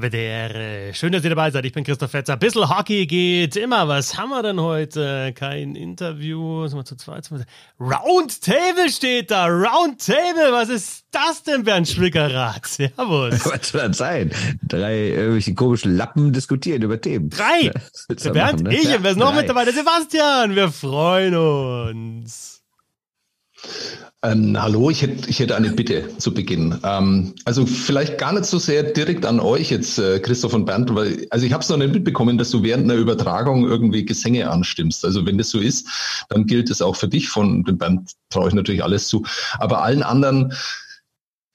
HWDR. Schön, dass ihr dabei seid. Ich bin Christoph Fetzer. Bissl Hockey geht immer. Was haben wir denn heute? Kein Interview. Sind wir zu zweit? Roundtable steht da. Roundtable. Was ist das denn, Bernd Schwickerath? Servus. Was soll das sein? Drei irgendwelche komischen Lappen diskutieren über Themen. Drei. Der Bernd, machen, ne? ich. Und wer ist noch Drei. mit dabei? Der Sebastian. Wir freuen uns. Ähm, hallo, ich hätte, ich hätte eine Bitte zu Beginn. Ähm, also vielleicht gar nicht so sehr direkt an euch jetzt, äh, Christoph und Bernd, weil also ich habe es noch nicht mitbekommen, dass du während einer Übertragung irgendwie Gesänge anstimmst. Also wenn das so ist, dann gilt es auch für dich. Von dem Bernd traue ich natürlich alles zu. Aber allen anderen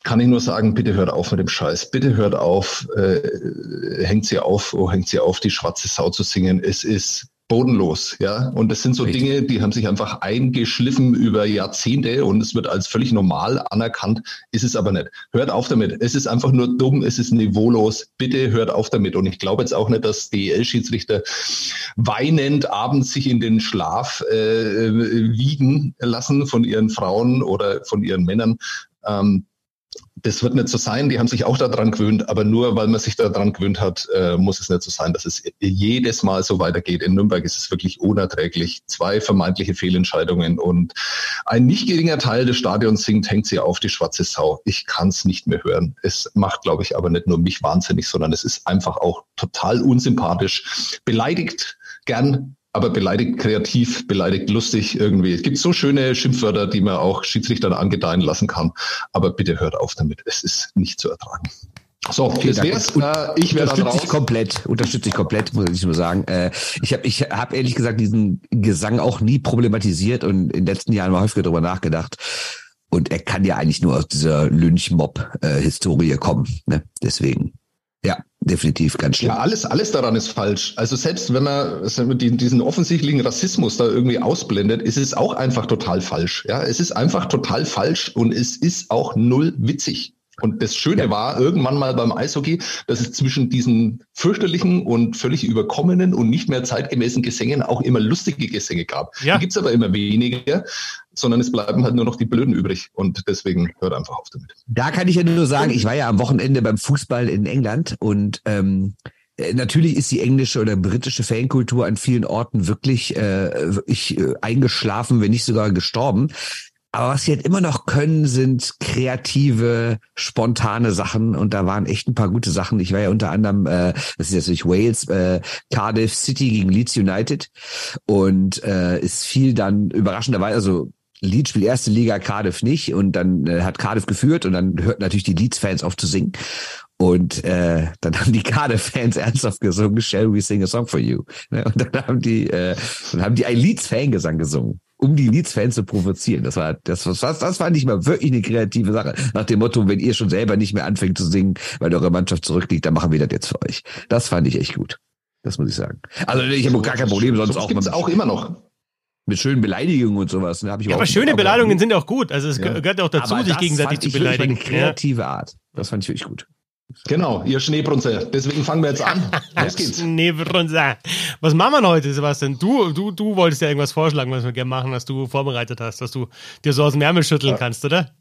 kann ich nur sagen, bitte hört auf mit dem Scheiß. Bitte hört auf, äh, hängt sie auf, oh, hängt sie auf, die schwarze Sau zu singen. Es ist bodenlos, ja. Und das sind so Richtig. Dinge, die haben sich einfach eingeschliffen über Jahrzehnte und es wird als völlig normal anerkannt, ist es aber nicht. Hört auf damit. Es ist einfach nur dumm, es ist niveaulos. Bitte hört auf damit. Und ich glaube jetzt auch nicht, dass DEL-Schiedsrichter weinend abends sich in den Schlaf äh, wiegen lassen von ihren Frauen oder von ihren Männern. Ähm, das wird nicht so sein, die haben sich auch daran gewöhnt, aber nur weil man sich daran gewöhnt hat, äh, muss es nicht so sein, dass es jedes Mal so weitergeht. In Nürnberg ist es wirklich unerträglich. Zwei vermeintliche Fehlentscheidungen und ein nicht geringer Teil des Stadions singt, hängt sie auf die schwarze Sau. Ich kann es nicht mehr hören. Es macht, glaube ich, aber nicht nur mich wahnsinnig, sondern es ist einfach auch total unsympathisch. Beleidigt gern aber beleidigt kreativ, beleidigt lustig irgendwie. Es gibt so schöne Schimpfwörter, die man auch Schiedsrichtern angedeihen lassen kann. Aber bitte hört auf damit. Es ist nicht zu ertragen. So, Vielen das wär's. Äh, ich werde unterstütze ich komplett, unterstütze ich komplett, muss ich nur sagen. Äh, ich habe ich hab ehrlich gesagt diesen Gesang auch nie problematisiert und in den letzten Jahren mal häufiger darüber nachgedacht. Und er kann ja eigentlich nur aus dieser Lynch-Mob-Historie kommen. Ne? Deswegen. Definitiv ganz schlimm. Ja, alles, alles daran ist falsch. Also selbst wenn man diesen offensichtlichen Rassismus da irgendwie ausblendet, ist es auch einfach total falsch. Ja, es ist einfach total falsch und es ist auch null witzig. Und das Schöne ja. war irgendwann mal beim Eishockey, dass es zwischen diesen fürchterlichen und völlig überkommenen und nicht mehr zeitgemäßen Gesängen auch immer lustige Gesänge gab. Ja. Die gibt's aber immer weniger, sondern es bleiben halt nur noch die Blöden übrig. Und deswegen hört einfach auf damit. Da kann ich ja nur sagen, ich war ja am Wochenende beim Fußball in England und ähm, äh, Natürlich ist die englische oder britische Fankultur an vielen Orten wirklich äh, ich, äh, eingeschlafen, wenn nicht sogar gestorben. Aber was sie halt immer noch können, sind kreative, spontane Sachen. Und da waren echt ein paar gute Sachen. Ich war ja unter anderem, äh, das ist jetzt nicht Wales, äh, Cardiff City gegen Leeds United. Und äh, es fiel dann überraschenderweise, also Leeds spielt erste Liga, Cardiff nicht. Und dann äh, hat Cardiff geführt und dann hört natürlich die Leeds-Fans auf zu singen. Und äh, dann haben die Cardiff-Fans ernsthaft gesungen, Shall we sing a song for you? Ne, und dann haben die, äh, dann haben die ein Leeds-Fangesang gesungen um die Leeds-Fans zu provozieren. Das war, das, was, das fand ich mal wirklich eine kreative Sache. Nach dem Motto, wenn ihr schon selber nicht mehr anfängt zu singen, weil eure Mannschaft zurückliegt, dann machen wir das jetzt für euch. Das fand ich echt gut. Das muss ich sagen. Also ich habe gar kein Problem, sonst auch. Gibt's auch immer noch mit schönen Beleidigungen und sowas. Ne, hab ich ja, aber schöne Beleidigungen sind auch gut. Also es ja. gehört auch dazu, aber sich gegenseitig zu beleidigen. Eine kreative Art. Das fand ich wirklich gut. Genau, ihr Schneebrunzer. Deswegen fangen wir jetzt an. Los geht's. Schneebrunzer. Was machen wir denn heute, Sebastian? Du, du, du wolltest ja irgendwas vorschlagen, was wir gerne machen, was du vorbereitet hast, was du dir so aus dem Ärmel schütteln ja. kannst, oder?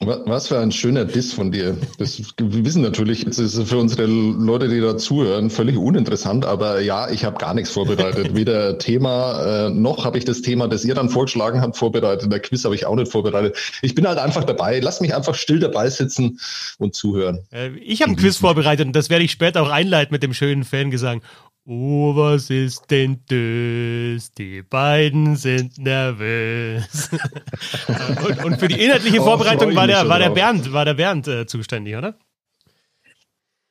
Was für ein schöner Diss von dir. Das, wir wissen natürlich, jetzt ist es für unsere Leute, die da zuhören, völlig uninteressant, aber ja, ich habe gar nichts vorbereitet. Weder Thema, äh, noch habe ich das Thema, das ihr dann vorgeschlagen habt, vorbereitet. Der Quiz habe ich auch nicht vorbereitet. Ich bin halt einfach dabei. Lass mich einfach still dabei sitzen und zuhören. Äh, ich habe ein Quiz vorbereitet und das werde ich später auch einleiten mit dem schönen Fangesang. Oh, was ist denn das? Die beiden sind nervös. und, und, für die inhaltliche oh, Vorbereitung oh, war, der, war der Bernd, war der Bernd äh, zuständig, oder?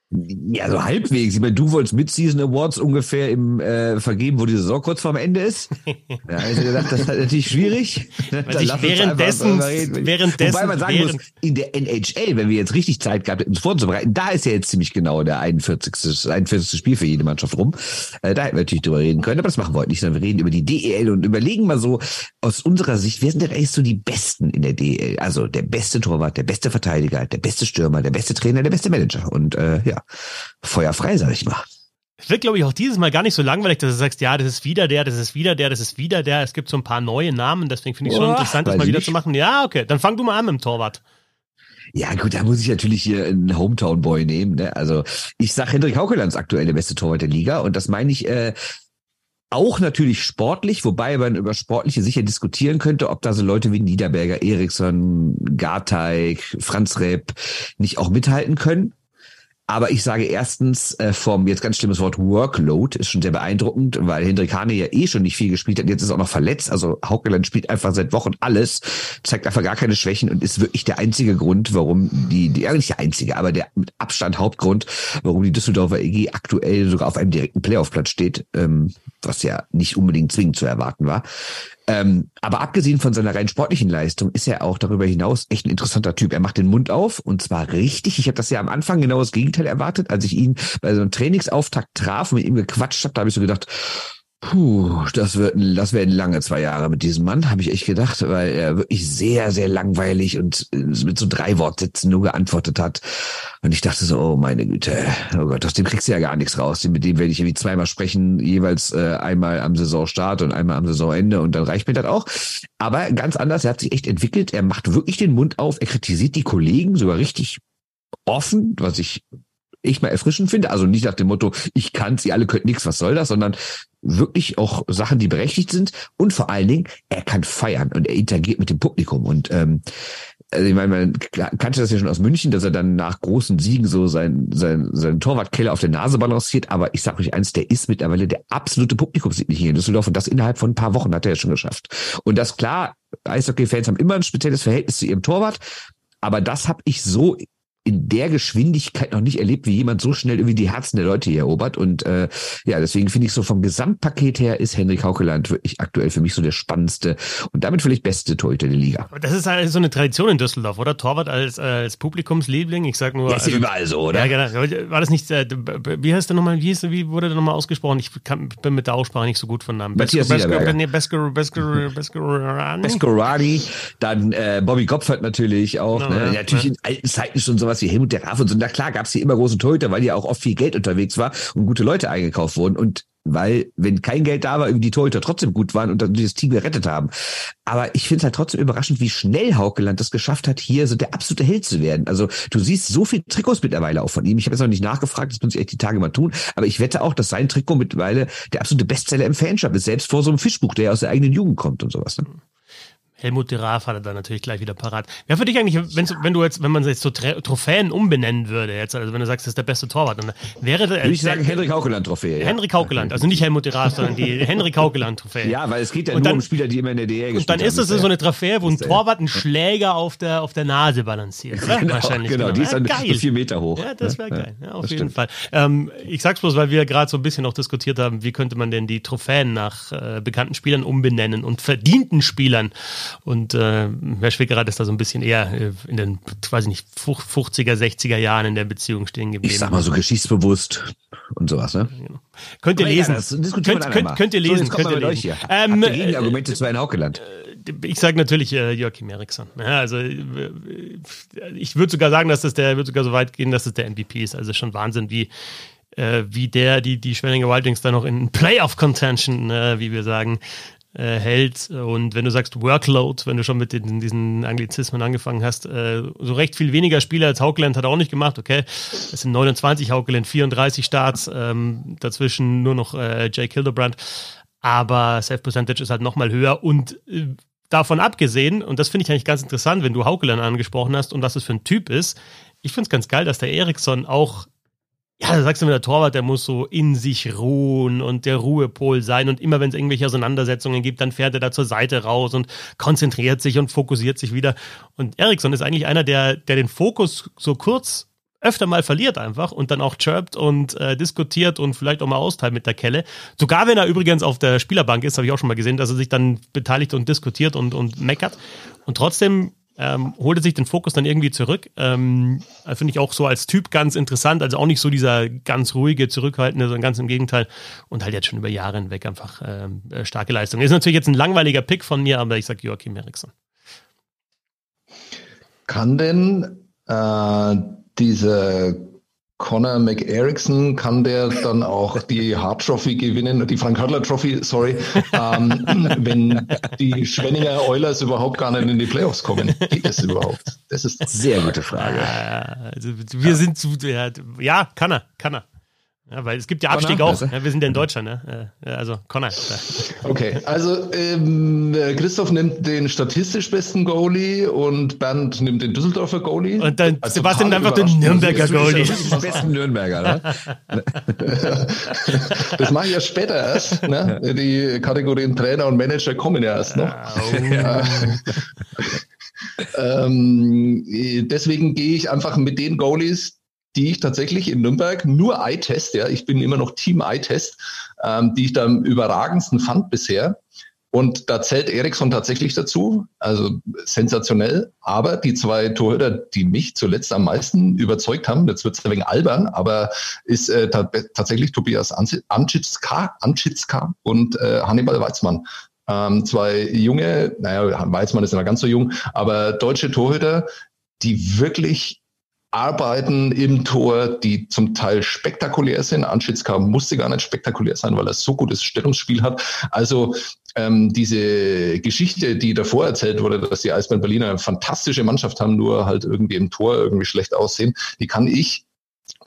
Ja, so halbwegs. Ich meine, du wolltest Mid-Season Awards ungefähr im äh, vergeben, wo die Saison kurz vorm Ende ist. Ja, also gedacht, das ist halt natürlich schwierig. Währenddessen, währenddessen, Wobei man sagen während muss, in der NHL, wenn wir jetzt richtig Zeit gehabt hätten, uns vorzubereiten, da ist ja jetzt ziemlich genau der 41. 41. Spiel für jede Mannschaft rum. Äh, da hätten wir natürlich drüber reden können, aber das machen wir heute nicht, sondern wir reden über die DEL und überlegen mal so aus unserer Sicht, wer sind denn eigentlich so die Besten in der DEL? Also der beste Torwart, der beste Verteidiger, der beste Stürmer, der beste Trainer, der beste Manager. Und äh, ja, feuerfrei, sag ich mal. Es wird, glaube ich, auch dieses Mal gar nicht so langweilig, dass du sagst, ja, das ist wieder der, das ist wieder der, das ist wieder der. Es gibt so ein paar neue Namen, deswegen finde ich es schon interessant, das mal wieder nicht. zu machen. Ja, okay, dann fang du mal an mit dem Torwart. Ja, gut, da muss ich natürlich hier einen Hometown-Boy nehmen. Ne? Also ich sag Hendrik Haukelands aktuell der beste Torwart der Liga und das meine ich äh, auch natürlich sportlich, wobei man über Sportliche sicher diskutieren könnte, ob da so Leute wie Niederberger, Eriksson, Garteig, Franz Repp nicht auch mithalten können. Aber ich sage erstens äh, vom jetzt ganz schlimmes Wort Workload ist schon sehr beeindruckend, weil Hendrik Hane ja eh schon nicht viel gespielt hat. Jetzt ist er auch noch verletzt. Also Haukeland spielt einfach seit Wochen alles, zeigt einfach gar keine Schwächen und ist wirklich der einzige Grund, warum die, die ja nicht der einzige, aber der mit Abstand Hauptgrund, warum die Düsseldorfer EG aktuell sogar auf einem direkten Playoff-Platz steht, ähm, was ja nicht unbedingt zwingend zu erwarten war. Ähm, aber abgesehen von seiner rein sportlichen Leistung ist er auch darüber hinaus echt ein interessanter Typ. Er macht den Mund auf und zwar richtig. Ich habe das ja am Anfang genau das Gegenteil erwartet. Als ich ihn bei so einem Trainingsauftakt traf und mit ihm gequatscht habe, da habe ich so gedacht, Puh, das wird, das werden lange zwei Jahre mit diesem Mann, habe ich echt gedacht, weil er wirklich sehr, sehr langweilig und äh, mit so drei Wortsätzen nur geantwortet hat. Und ich dachte so, oh meine Güte, oh Gott, aus dem kriegst du ja gar nichts raus. Mit dem werde ich irgendwie zweimal sprechen, jeweils äh, einmal am Saisonstart und einmal am Saisonende und dann reicht mir das auch. Aber ganz anders, er hat sich echt entwickelt, er macht wirklich den Mund auf, er kritisiert die Kollegen sogar richtig offen, was ich ich mal erfrischend finde. Also nicht nach dem Motto, ich kann sie alle könnt nichts, was soll das, sondern wirklich auch Sachen, die berechtigt sind. Und vor allen Dingen, er kann feiern und er interagiert mit dem Publikum. Und ähm, also ich meine, man kannte das ja schon aus München, dass er dann nach großen Siegen so sein, sein, sein Torwartkeller auf der Nase balanciert. Aber ich sage euch eins, der ist mittlerweile der absolute Publikumsliebling hier in Düsseldorf. Und das innerhalb von ein paar Wochen hat er ja schon geschafft. Und das klar, Eishockey-Fans haben immer ein spezielles Verhältnis zu ihrem Torwart. Aber das habe ich so in der Geschwindigkeit noch nicht erlebt, wie jemand so schnell irgendwie die Herzen der Leute hier erobert. Und äh, ja, deswegen finde ich so vom Gesamtpaket her ist Henrik Haukeland wirklich aktuell für mich so der spannendste und damit vielleicht beste Torhüter der Liga. Das ist halt so eine Tradition in Düsseldorf, oder? Torwart als, äh, als Publikumsliebling. Ich sag nur. Ja, ist also, überall so, oder? Ja, genau. War das nicht, äh, wie heißt der nochmal, wie, ist, wie wurde der nochmal ausgesprochen? Ich kann, bin mit der Aussprache nicht so gut von Namen. Matthias Bescorani. Dann äh, Bobby Kopfert natürlich auch. No, ne? ja, natürlich ja. in alten Zeiten schon sowas sowas wie Helmut der Raff und so. Na klar, gab es hier immer große Torhüter, weil ja auch oft viel Geld unterwegs war und gute Leute eingekauft wurden. Und weil, wenn kein Geld da war, die Torhüter trotzdem gut waren und dann dieses Team gerettet haben. Aber ich finde es halt trotzdem überraschend, wie schnell Haukeland das geschafft hat, hier so der absolute Held zu werden. Also du siehst so viel Trikots mittlerweile auch von ihm. Ich habe jetzt noch nicht nachgefragt, das muss ich echt die Tage mal tun. Aber ich wette auch, dass sein Trikot mittlerweile der absolute Bestseller im Fanshop ist, selbst vor so einem Fischbuch, der aus der eigenen Jugend kommt und sowas. Ne? Helmut de Raaf hat er dann natürlich gleich wieder parat. Wer für dich eigentlich, wenn du jetzt, wenn man jetzt so Trophäen umbenennen würde, jetzt, also wenn du sagst, das ist der beste Torwart, dann wäre. Würde ich sagen, Henrik Haukeland-Trophäe. Ja. Henrik Haukeland, also nicht Helmut de Raaf, sondern die Henrik Haukeland-Trophäe. Ja, weil es geht ja und nur dann, um Spieler, die immer in der DL gespielt haben. Und dann ist es so eine Trophäe, wo ein Torwart einen Schläger auf der, auf der Nase balanciert, oder? Genau, Wahrscheinlich. Genau, genau. die ist dann ja, vier Meter hoch. Ja, das wäre geil. Ja, auf jeden stimmt. Fall. Ähm, ich sag's bloß, weil wir gerade so ein bisschen noch diskutiert haben, wie könnte man denn die Trophäen nach äh, bekannten Spielern umbenennen und verdienten Spielern und äh, Herr Schwickerath ist da so ein bisschen eher äh, in den, weiß ich nicht, 50er, 60er Jahren in der Beziehung stehen geblieben. Ich sag mal so geschichtsbewusst und sowas, ne? Genau. Könnt ihr lesen. Ja, könnt, könnt, könnt, ihr lesen. So, könnt ihr lesen. Hier. Ähm, ihr Argumente äh, zu einem Haukeland? Ich sage natürlich äh, Joachim Eriksson. Ja, also äh, ich würde sogar sagen, dass das der, würde sogar so weit gehen, dass es der MVP ist. Also schon Wahnsinn, wie äh, wie der die die Schwenninger Wildings da noch in Playoff Contention, äh, wie wir sagen, äh, hält. Und wenn du sagst Workload, wenn du schon mit den, diesen Anglizismen angefangen hast, äh, so recht viel weniger Spieler als Haukeland hat er auch nicht gemacht, okay. Es sind 29 Haukeland, 34 Starts, ähm, dazwischen nur noch äh, Jake Hildebrand. Aber Self-Percentage ist halt nochmal höher und äh, davon abgesehen, und das finde ich eigentlich ganz interessant, wenn du Haukeland angesprochen hast und was es für ein Typ ist, ich finde es ganz geil, dass der Eriksson auch ja, da sagst du mir, der Torwart, der muss so in sich ruhen und der Ruhepol sein. Und immer wenn es irgendwelche Auseinandersetzungen gibt, dann fährt er da zur Seite raus und konzentriert sich und fokussiert sich wieder. Und Eriksson ist eigentlich einer, der, der den Fokus so kurz öfter mal verliert einfach und dann auch chirpt und äh, diskutiert und vielleicht auch mal austeilt mit der Kelle. Sogar wenn er übrigens auf der Spielerbank ist, habe ich auch schon mal gesehen, dass er sich dann beteiligt und diskutiert und, und meckert. Und trotzdem ähm, holte sich den Fokus dann irgendwie zurück. Ähm, Finde ich auch so als Typ ganz interessant, also auch nicht so dieser ganz ruhige, zurückhaltende, sondern ganz im Gegenteil. Und halt jetzt schon über Jahre hinweg einfach ähm, äh, starke Leistung. Ist natürlich jetzt ein langweiliger Pick von mir, aber ich sage Joachim Eriksson. Kann denn äh, diese Conor McErickson kann der dann auch die Hart Trophy gewinnen, die Frank Hörtler Trophy, sorry, ähm, wenn die Schwenninger Oilers überhaupt gar nicht in die Playoffs kommen. Geht das überhaupt? Das ist eine sehr gute Frage. Also wir ja. sind zu, ja, kann er, kann er. Ja, weil es gibt ja Abstieg Connor, auch. Ja, wir sind ja in Deutschland, ne? Also Connor. Okay, also ähm, Christoph nimmt den statistisch besten Goalie und Bernd nimmt den Düsseldorfer Goalie. Und dann also Sebastian nimmt einfach den Nürnberger Goalie. Den besten Nürnberger, ne? das mache ich ja später erst. Ne? Die Kategorien Trainer und Manager kommen ja erst noch. Oh. ähm, deswegen gehe ich einfach mit den Goalies, die ich tatsächlich in Nürnberg nur Eye-Test, ja, ich bin immer noch Team Eye-Test, ähm, die ich da am überragendsten fand bisher. Und da zählt Eriksson tatsächlich dazu, also sensationell. Aber die zwei Torhüter, die mich zuletzt am meisten überzeugt haben, jetzt wird es ein wenig albern, aber ist äh, tatsächlich Tobias Anschitska, Anschitska und äh, Hannibal Weizmann. Ähm, zwei junge, naja, Weizmann ist ja ganz so jung, aber deutsche Torhüter, die wirklich Arbeiten im Tor, die zum Teil spektakulär sind. Anschitzka musste gar nicht spektakulär sein, weil er so gutes Stellungsspiel hat. Also ähm, diese Geschichte, die davor erzählt wurde, dass die Eisbären Berliner eine fantastische Mannschaft haben, nur halt irgendwie im Tor irgendwie schlecht aussehen, die kann ich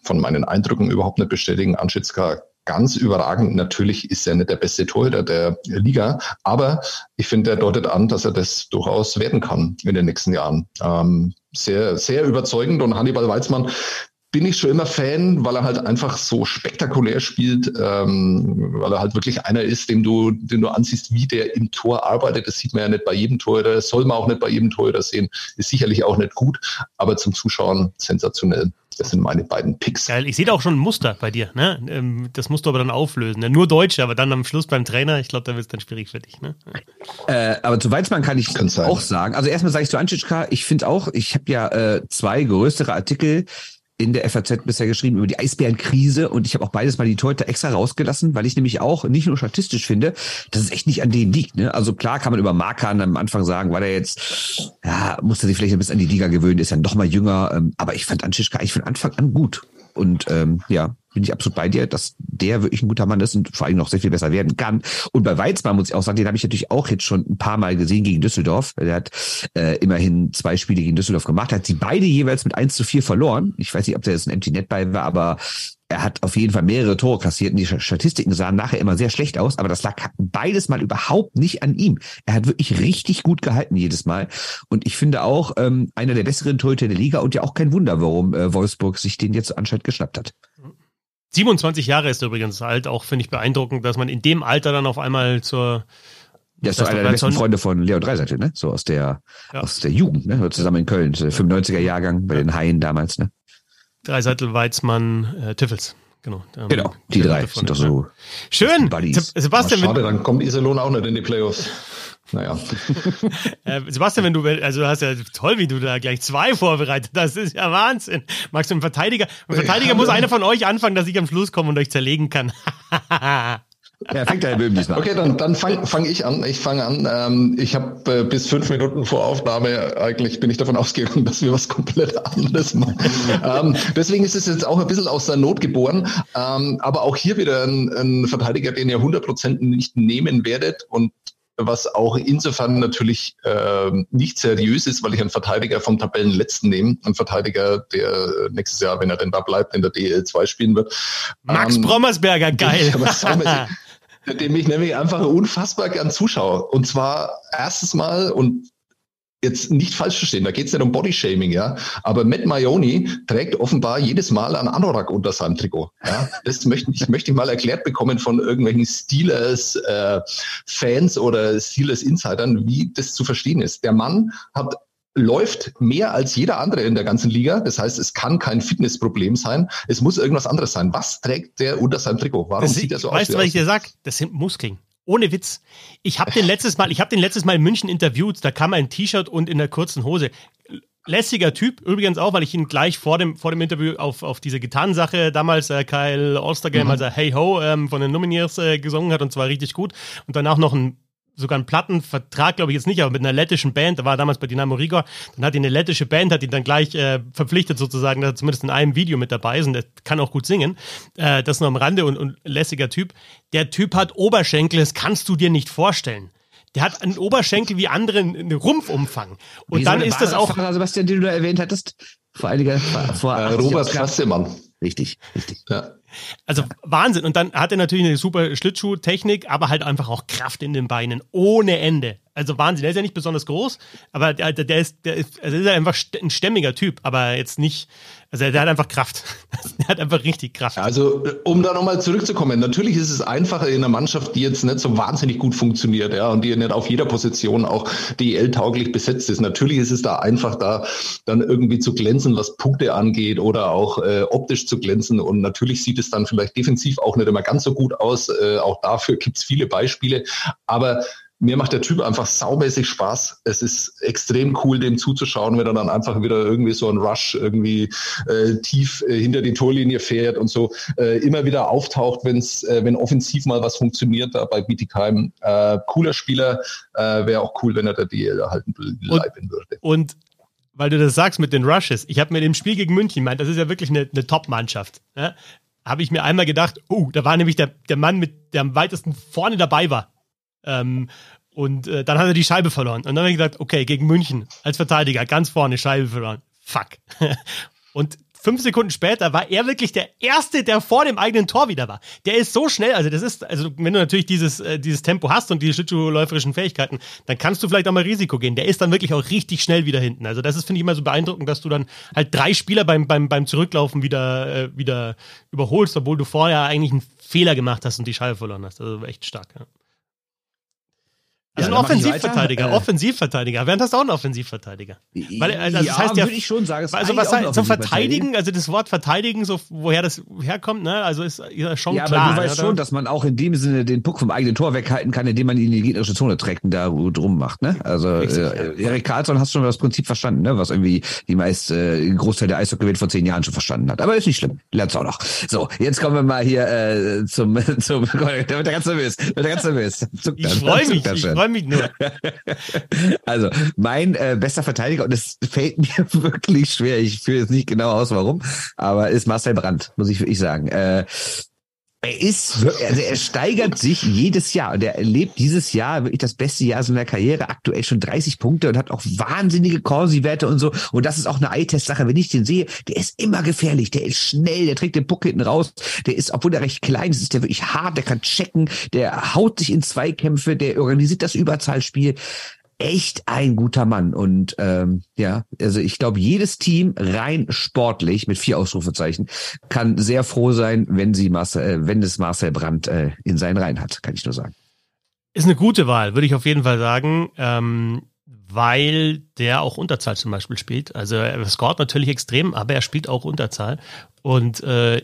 von meinen Eindrücken überhaupt nicht bestätigen. Anschitzka ganz überragend. Natürlich ist er nicht der beste Torhüter der Liga, aber ich finde, er deutet an, dass er das durchaus werden kann in den nächsten Jahren. Ähm, sehr, sehr überzeugend und Hannibal Weizmann bin ich schon immer Fan, weil er halt einfach so spektakulär spielt, ähm, weil er halt wirklich einer ist, dem du, den du ansiehst, wie der im Tor arbeitet. Das sieht man ja nicht bei jedem Tor, das soll man auch nicht bei jedem Tor sehen. Ist sicherlich auch nicht gut, aber zum Zuschauen sensationell. Das sind meine beiden Picks. Geil, ich sehe da auch schon ein Muster bei dir. Ne? Ähm, das musst du aber dann auflösen. Nur Deutsche, aber dann am Schluss beim Trainer, ich glaube, da wird es dann schwierig für dich. Ne? Äh, aber zu Weizmann kann ich auch sagen. Also erstmal sage ich zu Anschitschka, ich finde auch, ich habe ja äh, zwei größere Artikel in der FAZ bisher geschrieben über die Eisbärenkrise und ich habe auch beides mal die Torhüter extra rausgelassen, weil ich nämlich auch nicht nur statistisch finde, dass es echt nicht an denen liegt. Ne? Also klar kann man über Markan am Anfang sagen, weil er jetzt, ja, musste sich vielleicht ein bisschen an die Liga gewöhnen, ist ja noch mal jünger, ähm, aber ich fand Anschischka eigentlich von Anfang an gut. Und ähm, ja, bin ich absolut bei dir, dass der wirklich ein guter Mann ist und vor allem noch sehr viel besser werden kann. Und bei Weizmann muss ich auch sagen, den habe ich natürlich auch jetzt schon ein paar Mal gesehen gegen Düsseldorf. Der hat äh, immerhin zwei Spiele gegen Düsseldorf gemacht, hat sie beide jeweils mit 1 zu 4 verloren. Ich weiß nicht, ob der jetzt ein Empty Net bei war, aber er hat auf jeden Fall mehrere Tore kassiert und die Statistiken sahen nachher immer sehr schlecht aus, aber das lag beides mal überhaupt nicht an ihm. Er hat wirklich richtig gut gehalten jedes Mal und ich finde auch ähm, einer der besseren Torhüter der Liga und ja auch kein Wunder, warum äh, Wolfsburg sich den jetzt anscheinend geschnappt hat. 27 Jahre ist übrigens alt, auch finde ich beeindruckend, dass man in dem Alter dann auf einmal zur der ist so einer der besten Freunde von Leo Dreiseitel, ne? So aus der, ja. aus der Jugend, ne? Zusammen in Köln, 95er Jahrgang bei den Haien damals, ne? Dreiseitel, Weizmann, äh, Tiffels. Genau, genau die drei sind doch so. Schön. Sebastian, schade, dann kommt Iserlohn auch nicht in die Playoffs. Naja. äh, Sebastian, wenn du, also du hast ja toll, wie du da gleich zwei vorbereitet hast. Das ist ja Wahnsinn. Magst du einen Verteidiger? Ein Verteidiger muss einer von euch anfangen, dass ich am Schluss komme und euch zerlegen kann. Ja, fängt der Herr Böhm diesmal Okay, dann, dann fange fang ich an. Ich fange an. Ähm, ich habe äh, bis fünf Minuten vor Aufnahme eigentlich bin ich davon ausgegangen, dass wir was komplett anderes machen. ähm, deswegen ist es jetzt auch ein bisschen aus der Not geboren. Ähm, aber auch hier wieder ein, ein Verteidiger, den ihr 100% nicht nehmen werdet und was auch insofern natürlich äh, nicht seriös ist, weil ich einen Verteidiger vom Tabellenletzten nehme, einen Verteidiger, der nächstes Jahr, wenn er denn da bleibt, in der DL2 spielen wird. Max ähm, Brommersberger, geil. dem ich nämlich einfach unfassbar gern zuschaue. Und zwar erstes Mal und jetzt nicht falsch verstehen, da geht es nicht um Bodyshaming, ja. Aber Matt Maioni trägt offenbar jedes Mal einen Anorak unter seinem Trikot. Ja? Das möchte ich möchte ich mal erklärt bekommen von irgendwelchen Steelers äh, Fans oder Steelers Insidern, wie das zu verstehen ist. Der Mann hat läuft mehr als jeder andere in der ganzen Liga. Das heißt, es kann kein Fitnessproblem sein. Es muss irgendwas anderes sein. Was trägt der unter seinem Trikot? Warum das sieht er so weißt aus? Weißt du, was ich dir sag? Das sind Muskeln. Ohne Witz. Ich habe den letztes Mal, ich habe den letztes Mal in München interviewt. Da kam ein T-Shirt und in der kurzen Hose. Lässiger Typ, übrigens auch, weil ich ihn gleich vor dem, vor dem Interview auf, auf diese Gitarrensache damals, äh, Kyle Ostergame, mhm. also Hey Ho ähm, von den Lumineers äh, gesungen hat und zwar richtig gut. Und danach noch ein sogar einen Plattenvertrag, glaube ich jetzt nicht, aber mit einer lettischen Band, da war er damals bei Dynamo Riga, dann hat ihn eine lettische Band, hat ihn dann gleich äh, verpflichtet sozusagen, dass er zumindest in einem Video mit dabei ist und der kann auch gut singen. Äh, das nur am Rande und, und lässiger Typ. Der Typ hat Oberschenkel, das kannst du dir nicht vorstellen. Der hat einen Oberschenkel wie andere einen Rumpfumfang. Und Wie dann ist das auch. Sebastian, den du da erwähnt hattest, vor einiger vor äh, Robert Fassemann. Richtig, richtig. Ja. Also Wahnsinn. Und dann hat er natürlich eine super Schlittschuhtechnik, aber halt einfach auch Kraft in den Beinen. Ohne Ende. Also Wahnsinn. Der ist ja nicht besonders groß, aber der, der ist, der ist, also ist einfach ein stämmiger Typ, aber jetzt nicht, also der hat einfach Kraft. der hat einfach richtig Kraft. Also, um da nochmal zurückzukommen, natürlich ist es einfacher in einer Mannschaft, die jetzt nicht so wahnsinnig gut funktioniert, ja, und die nicht auf jeder Position auch DL-tauglich besetzt ist. Natürlich ist es da einfach, da dann irgendwie zu glänzen, was Punkte angeht oder auch äh, optisch zu glänzen. Und natürlich sieht es dann vielleicht defensiv auch nicht immer ganz so gut aus. Äh, auch dafür gibt es viele Beispiele. Aber mir macht der Typ einfach saumäßig Spaß. Es ist extrem cool, dem zuzuschauen, wenn er dann einfach wieder irgendwie so ein Rush irgendwie äh, tief äh, hinter die Torlinie fährt und so äh, immer wieder auftaucht, wenn's, äh, wenn offensiv mal was funktioniert da bei Bietigheim. Äh, cooler Spieler, äh, wäre auch cool, wenn er der DL erhalten bleiben würde. Und weil du das sagst mit den Rushes, ich habe mir dem Spiel gegen München meint, das ist ja wirklich eine, eine Top-Mannschaft. Ne? Habe ich mir einmal gedacht, oh, da war nämlich der, der Mann, mit, der am weitesten vorne dabei war ähm, und äh, dann hat er die Scheibe verloren. Und dann habe ich gesagt, okay, gegen München als Verteidiger, ganz vorne Scheibe verloren. Fuck. und fünf Sekunden später war er wirklich der Erste, der vor dem eigenen Tor wieder war. Der ist so schnell, also das ist, also wenn du natürlich dieses, äh, dieses Tempo hast und diese schlittschuhläuferischen Fähigkeiten, dann kannst du vielleicht auch mal Risiko gehen. Der ist dann wirklich auch richtig schnell wieder hinten. Also das ist, finde ich, immer so beeindruckend, dass du dann halt drei Spieler beim, beim, beim Zurücklaufen wieder, äh, wieder überholst, obwohl du vorher eigentlich einen Fehler gemacht hast und die Scheibe verloren hast. Also echt stark, ja. Also ja, ein Offensivverteidiger, äh, Offensivverteidiger. Während hast du auch einen Offensivverteidiger. Weil, also das ja, heißt ja, würde ich schon sagen. Also was heißt, zum Verteidigen, also das Wort Verteidigen, so woher das herkommt, ne? Also ist ja schon ja, klar. Aber du weißt oder? schon, dass man auch in dem Sinne den Puck vom eigenen Tor weghalten kann, indem man ihn in die gegnerische Zone trägt und da drum macht, ne? Also äh, Erik Karlsson hast schon das Prinzip verstanden, ne? Was irgendwie die meist äh, Großteil der Eishockey vor zehn Jahren schon verstanden hat. Aber ist nicht schlimm, lernst auch noch. So, jetzt kommen wir mal hier äh, zum zum. Der wird ganz nervös, wird ganz nervös. Ich freue mich, ich freue mich nur. also, mein äh, bester Verteidiger, und es fällt mir wirklich schwer, ich fühle jetzt nicht genau aus, warum, aber ist Marcel Brandt, muss ich wirklich sagen. Äh, er ist, also er steigert sich jedes Jahr und er erlebt dieses Jahr wirklich das beste Jahr seiner Karriere. Aktuell schon 30 Punkte und hat auch wahnsinnige Corsi-Werte und so. Und das ist auch eine Eye-Test-Sache. Wenn ich den sehe, der ist immer gefährlich. Der ist schnell, der trägt den Puck hinten raus. Der ist, obwohl er recht klein ist, ist der wirklich hart. Der kann checken. Der haut sich in Zweikämpfe. Der organisiert das Überzahlspiel echt ein guter Mann. Und ähm, ja, also ich glaube, jedes Team rein sportlich mit vier Ausrufezeichen kann sehr froh sein, wenn sie Marcel, äh, wenn es Marcel Brandt äh, in seinen Reihen hat, kann ich nur sagen. Ist eine gute Wahl, würde ich auf jeden Fall sagen. Ähm, weil der auch Unterzahl zum Beispiel spielt. Also er scoret natürlich extrem, aber er spielt auch Unterzahl. Und äh,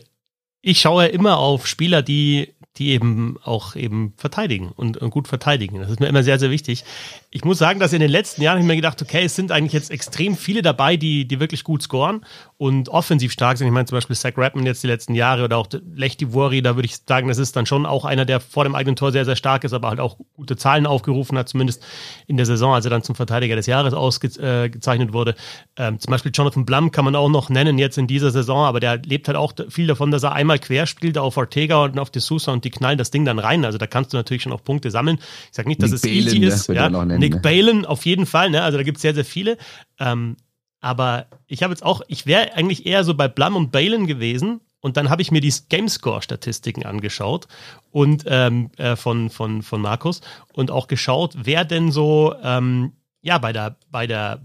ich schaue immer auf Spieler, die die eben auch eben verteidigen und, und, gut verteidigen. Das ist mir immer sehr, sehr wichtig. Ich muss sagen, dass in den letzten Jahren habe ich mir gedacht, okay, es sind eigentlich jetzt extrem viele dabei, die, die wirklich gut scoren und offensiv stark sind. Ich meine zum Beispiel Zach Rapman jetzt die letzten Jahre oder auch Lechty Wori, da würde ich sagen, das ist dann schon auch einer, der vor dem eigenen Tor sehr, sehr stark ist, aber halt auch gute Zahlen aufgerufen hat, zumindest in der Saison, als er dann zum Verteidiger des Jahres ausgezeichnet wurde. Ähm, zum Beispiel Jonathan Blum kann man auch noch nennen jetzt in dieser Saison, aber der lebt halt auch viel davon, dass er einmal quer spielt auf Ortega und auf De Sousa und die knallen das Ding dann rein. Also da kannst du natürlich schon auch Punkte sammeln. Ich sage nicht, dass Nick es Balen, easy ist. Ja, nennen, Nick ne? Balen auf jeden Fall. Ne? Also da gibt es sehr, sehr viele. Ähm, aber ich habe jetzt auch, ich wäre eigentlich eher so bei Blum und Balen gewesen. Und dann habe ich mir die Gamescore-Statistiken angeschaut und ähm, äh, von, von, von Markus und auch geschaut, wer denn so ähm, ja, bei der, bei der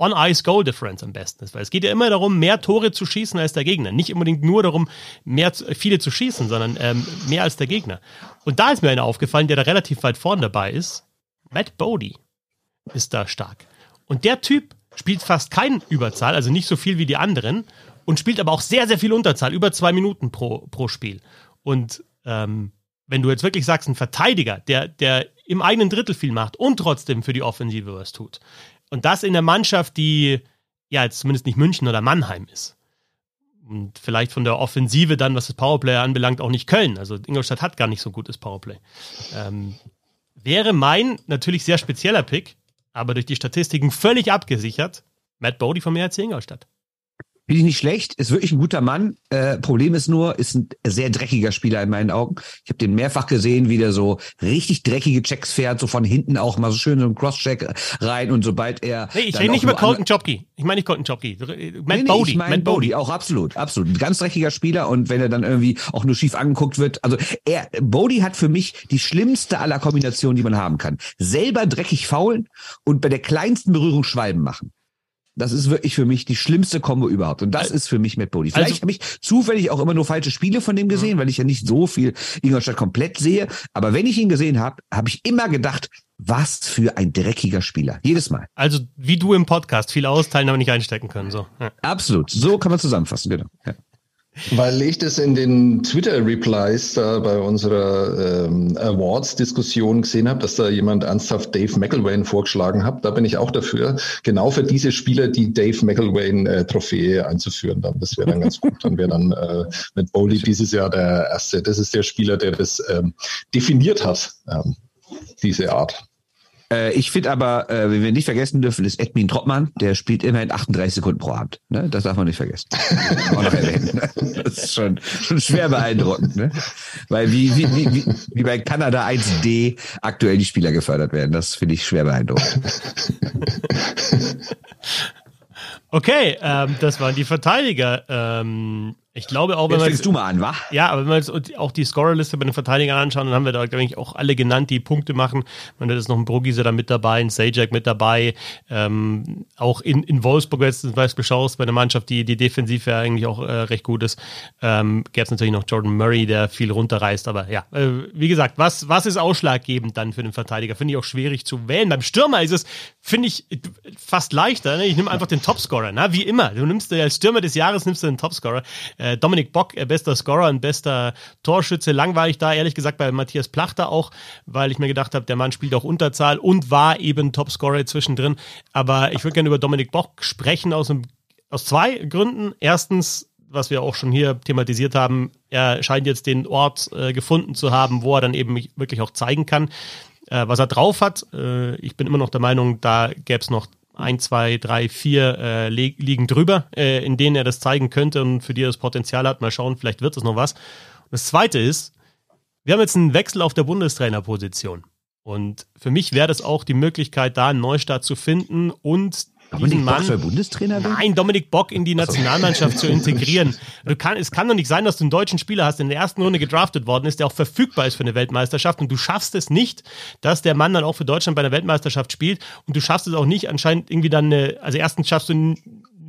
On-Ice-Goal-Difference am besten ist. Weil es geht ja immer darum, mehr Tore zu schießen als der Gegner. Nicht unbedingt nur darum, mehr, viele zu schießen, sondern ähm, mehr als der Gegner. Und da ist mir einer aufgefallen, der da relativ weit vorne dabei ist. Matt Bodie ist da stark. Und der Typ spielt fast kein Überzahl, also nicht so viel wie die anderen, und spielt aber auch sehr, sehr viel Unterzahl, über zwei Minuten pro, pro Spiel. Und ähm, wenn du jetzt wirklich sagst, ein Verteidiger, der, der im eigenen Drittel viel macht und trotzdem für die Offensive was tut, und das in der Mannschaft, die ja jetzt zumindest nicht München oder Mannheim ist. Und vielleicht von der Offensive dann, was das Powerplay anbelangt, auch nicht Köln. Also Ingolstadt hat gar nicht so gutes Powerplay. Ähm, wäre mein natürlich sehr spezieller Pick, aber durch die Statistiken völlig abgesichert, Matt Bodie vom ERC Ingolstadt. Finde ich nicht schlecht, ist wirklich ein guter Mann. Äh, Problem ist nur, ist ein sehr dreckiger Spieler in meinen Augen. Ich habe den mehrfach gesehen, wie der so richtig dreckige Checks fährt, so von hinten auch mal so schön so ein Crosscheck rein und sobald er. Nee, ich rede nicht über Colton Chopke. Ich meine nicht Colton Chopke. Matt nee, nee, Bodie. Ich mein Matt Bodie, auch absolut, absolut. Ein ganz dreckiger Spieler und wenn er dann irgendwie auch nur schief angeguckt wird. Also er, Bodie hat für mich die schlimmste aller Kombinationen, die man haben kann. Selber dreckig faulen und bei der kleinsten Berührung Schwalben machen. Das ist wirklich für mich die schlimmste Kombo überhaupt. Und das also, ist für mich Matt Bodie. Vielleicht also, habe ich zufällig auch immer nur falsche Spiele von dem gesehen, weil ich ja nicht so viel Ingolstadt komplett sehe. Aber wenn ich ihn gesehen habe, habe ich immer gedacht, was für ein dreckiger Spieler. Jedes Mal. Also wie du im Podcast, viel austeilen, aber nicht einstecken können. So. Ja. Absolut. So kann man zusammenfassen, genau. Ja. Weil ich das in den Twitter-Replies da bei unserer ähm, Awards-Diskussion gesehen habe, dass da jemand ernsthaft Dave McElwain vorgeschlagen hat. Da bin ich auch dafür, genau für diese Spieler die Dave McElwain-Trophäe äh, einzuführen. Dann. Das wäre dann ganz gut. Dann wäre dann äh, mit Bowley dieses Jahr der erste. Das ist der Spieler, der das ähm, definiert hat, ähm, diese Art. Äh, ich finde aber, äh, wenn wir nicht vergessen dürfen, ist Edmin Troppmann, der spielt immerhin 38 Sekunden pro Abend. Ne? Das darf man nicht vergessen. auch noch erwähnen. Ne? Das ist schon, schon schwer beeindruckend. Ne? Weil wie, wie, wie, wie, wie bei Kanada 1D aktuell die Spieler gefördert werden, das finde ich schwer beeindruckend. Okay, ähm, das waren die Verteidiger. Ähm, ich glaube auch, wenn man. Jetzt du mal an, wa? Ja, aber wenn wir uns auch die Scorerliste bei den Verteidigern anschauen, dann haben wir da, glaube ich, auch alle genannt, die Punkte machen. Man hat jetzt noch ein Brugise da mit dabei, ein Sajak mit dabei. Ähm, auch in, in Wolfsburg, wenn du zum Beispiel schaust, bei einer Mannschaft, die, die defensiv ja eigentlich auch äh, recht gut ist, ähm, gäbe es natürlich noch Jordan Murray, der viel runterreißt. Aber ja, äh, wie gesagt, was, was ist ausschlaggebend dann für den Verteidiger? Finde ich auch schwierig zu wählen. Beim Stürmer ist es, finde ich, fast leichter. Ne? Ich nehme einfach den Topscorer, ne? wie immer. Du nimmst als Stürmer des Jahres nimmst du den Topscorer. Äh, Dominik Bock, äh, bester Scorer und bester Torschütze. Langweilig da, ehrlich gesagt, bei Matthias Plachter auch, weil ich mir gedacht habe, der Mann spielt auch Unterzahl und war eben Topscorer zwischendrin. Aber ich würde gerne über Dominik Bock sprechen aus, einem, aus zwei Gründen. Erstens, was wir auch schon hier thematisiert haben, er scheint jetzt den Ort äh, gefunden zu haben, wo er dann eben wirklich auch zeigen kann, äh, was er drauf hat. Äh, ich bin immer noch der Meinung, da gäbe es noch ein, zwei, drei, vier äh, liegen drüber, äh, in denen er das zeigen könnte und für die er das Potenzial hat. Mal schauen, vielleicht wird es noch was. Und das Zweite ist, wir haben jetzt einen Wechsel auf der Bundestrainerposition. Und für mich wäre das auch die Möglichkeit, da einen Neustart zu finden und Dominik Mann, Bock soll Bundestrainer werden? Nein, Dominik Bock in die Nationalmannschaft zu integrieren. Du kann, es kann doch nicht sein, dass du einen deutschen Spieler hast, der in der ersten Runde gedraftet worden ist, der auch verfügbar ist für eine Weltmeisterschaft und du schaffst es nicht, dass der Mann dann auch für Deutschland bei einer Weltmeisterschaft spielt und du schaffst es auch nicht anscheinend irgendwie dann eine, also erstens schaffst du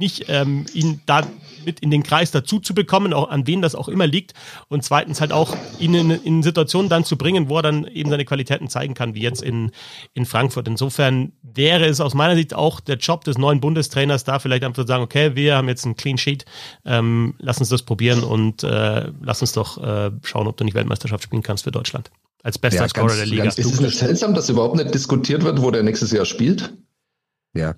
nicht, ähm, ihn da mit in den Kreis dazu zu bekommen, auch an wen das auch immer liegt. Und zweitens halt auch ihn in, in Situationen dann zu bringen, wo er dann eben seine Qualitäten zeigen kann, wie jetzt in, in Frankfurt. Insofern wäre es aus meiner Sicht auch der Job des neuen Bundestrainers, da vielleicht einfach zu sagen, okay, wir haben jetzt einen Clean Sheet, ähm, lass uns das probieren und äh, lass uns doch äh, schauen, ob du nicht Weltmeisterschaft spielen kannst für Deutschland. Als bester ja, Scorer der Liga. Ganz, ist es seltsam, dass überhaupt nicht diskutiert wird, wo der nächstes Jahr spielt? Ja,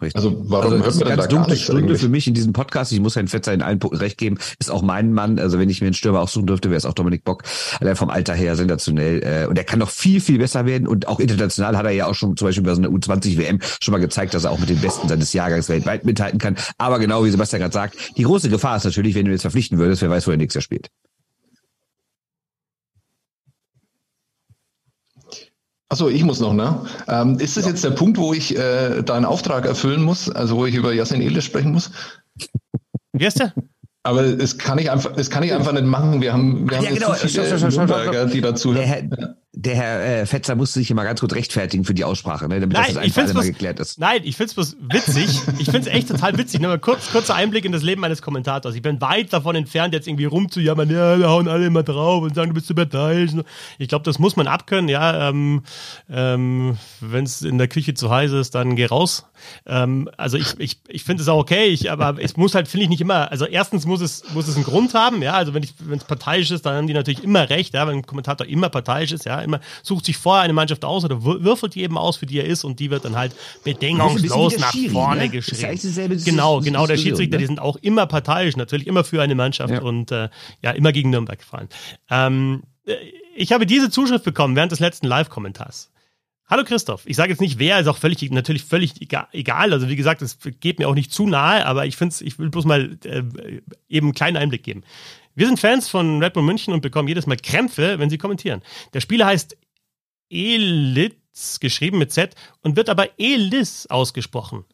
Richtig. Also warum also, hört man ganz dunkle Stunde für mich in diesem Podcast. Ich muss Herrn Fetzer in allen Punkten recht geben. Ist auch mein Mann. Also wenn ich mir einen Stürmer aussuchen dürfte, wäre es auch Dominik Bock. Allein vom Alter her sensationell. Äh, und er kann noch viel, viel besser werden. Und auch international hat er ja auch schon zum Beispiel bei so einer U20-WM schon mal gezeigt, dass er auch mit den Besten seines Jahrgangs weltweit mithalten kann. Aber genau wie Sebastian gerade sagt, die große Gefahr ist natürlich, wenn du jetzt verpflichten würdest, wer weiß, wo er nächstes Jahr spielt. Achso, ich muss noch, ne? Ähm, ist das ja. jetzt der Punkt, wo ich äh, deinen Auftrag erfüllen muss, also wo ich über Yasin Elias sprechen muss? Wie ist der? Aber es kann ich einfach, es kann ich einfach nicht machen. Wir haben, wir haben ja, genau. so viele Nürnberger, die dazu der, der Herr äh, Fetzer musste sich immer ganz kurz rechtfertigen für die Aussprache, ne, damit Nein, das ich find's mal bloß- geklärt ist. Nein, ich find's bloß witzig. Ich find's echt total witzig. Nur mal kurz, kurzer Einblick in das Leben eines Kommentators. Ich bin weit davon entfernt, jetzt irgendwie rumzujammern, ja, wir hauen alle immer drauf und sagen, du bist überteilt. Ich glaube, das muss man abkönnen, ja. Ähm, ähm, Wenn es in der Küche zu heiß ist, dann geh raus. Ähm, also ich, ich, ich finde es auch okay, ich, aber es muss halt, finde ich, nicht immer, also erstens muss es, muss es einen Grund haben, ja, also wenn es parteiisch ist, dann haben die natürlich immer recht, ja, wenn ein Kommentator immer parteiisch ist, ja, immer sucht sich vorher eine Mannschaft aus oder wür- würfelt die eben aus, für die er ist und die wird dann halt der nach Schiri, vorne ne? Das geschrieben. eigentlich dieselbe Dis- genau, genau, der Schiedsrichter, ne? die sind auch immer parteiisch, natürlich immer für eine Mannschaft Ja. und äh, ja, immer gegen Nürnberg gefallen. Ähm, äh, ich habe diese Zuschrift bekommen während des letzten Live-Kommentars. Hallo Christoph, ich sage jetzt nicht wer, ist auch völlig natürlich völlig ega- egal. Also wie gesagt, es geht mir auch nicht zu nahe, aber ich finde ich will bloß mal äh, eben einen kleinen Einblick geben. Wir sind Fans von Red Bull München und bekommen jedes Mal Krämpfe, wenn sie kommentieren. Der Spieler heißt Elitz, geschrieben mit Z, und wird aber Elis ausgesprochen.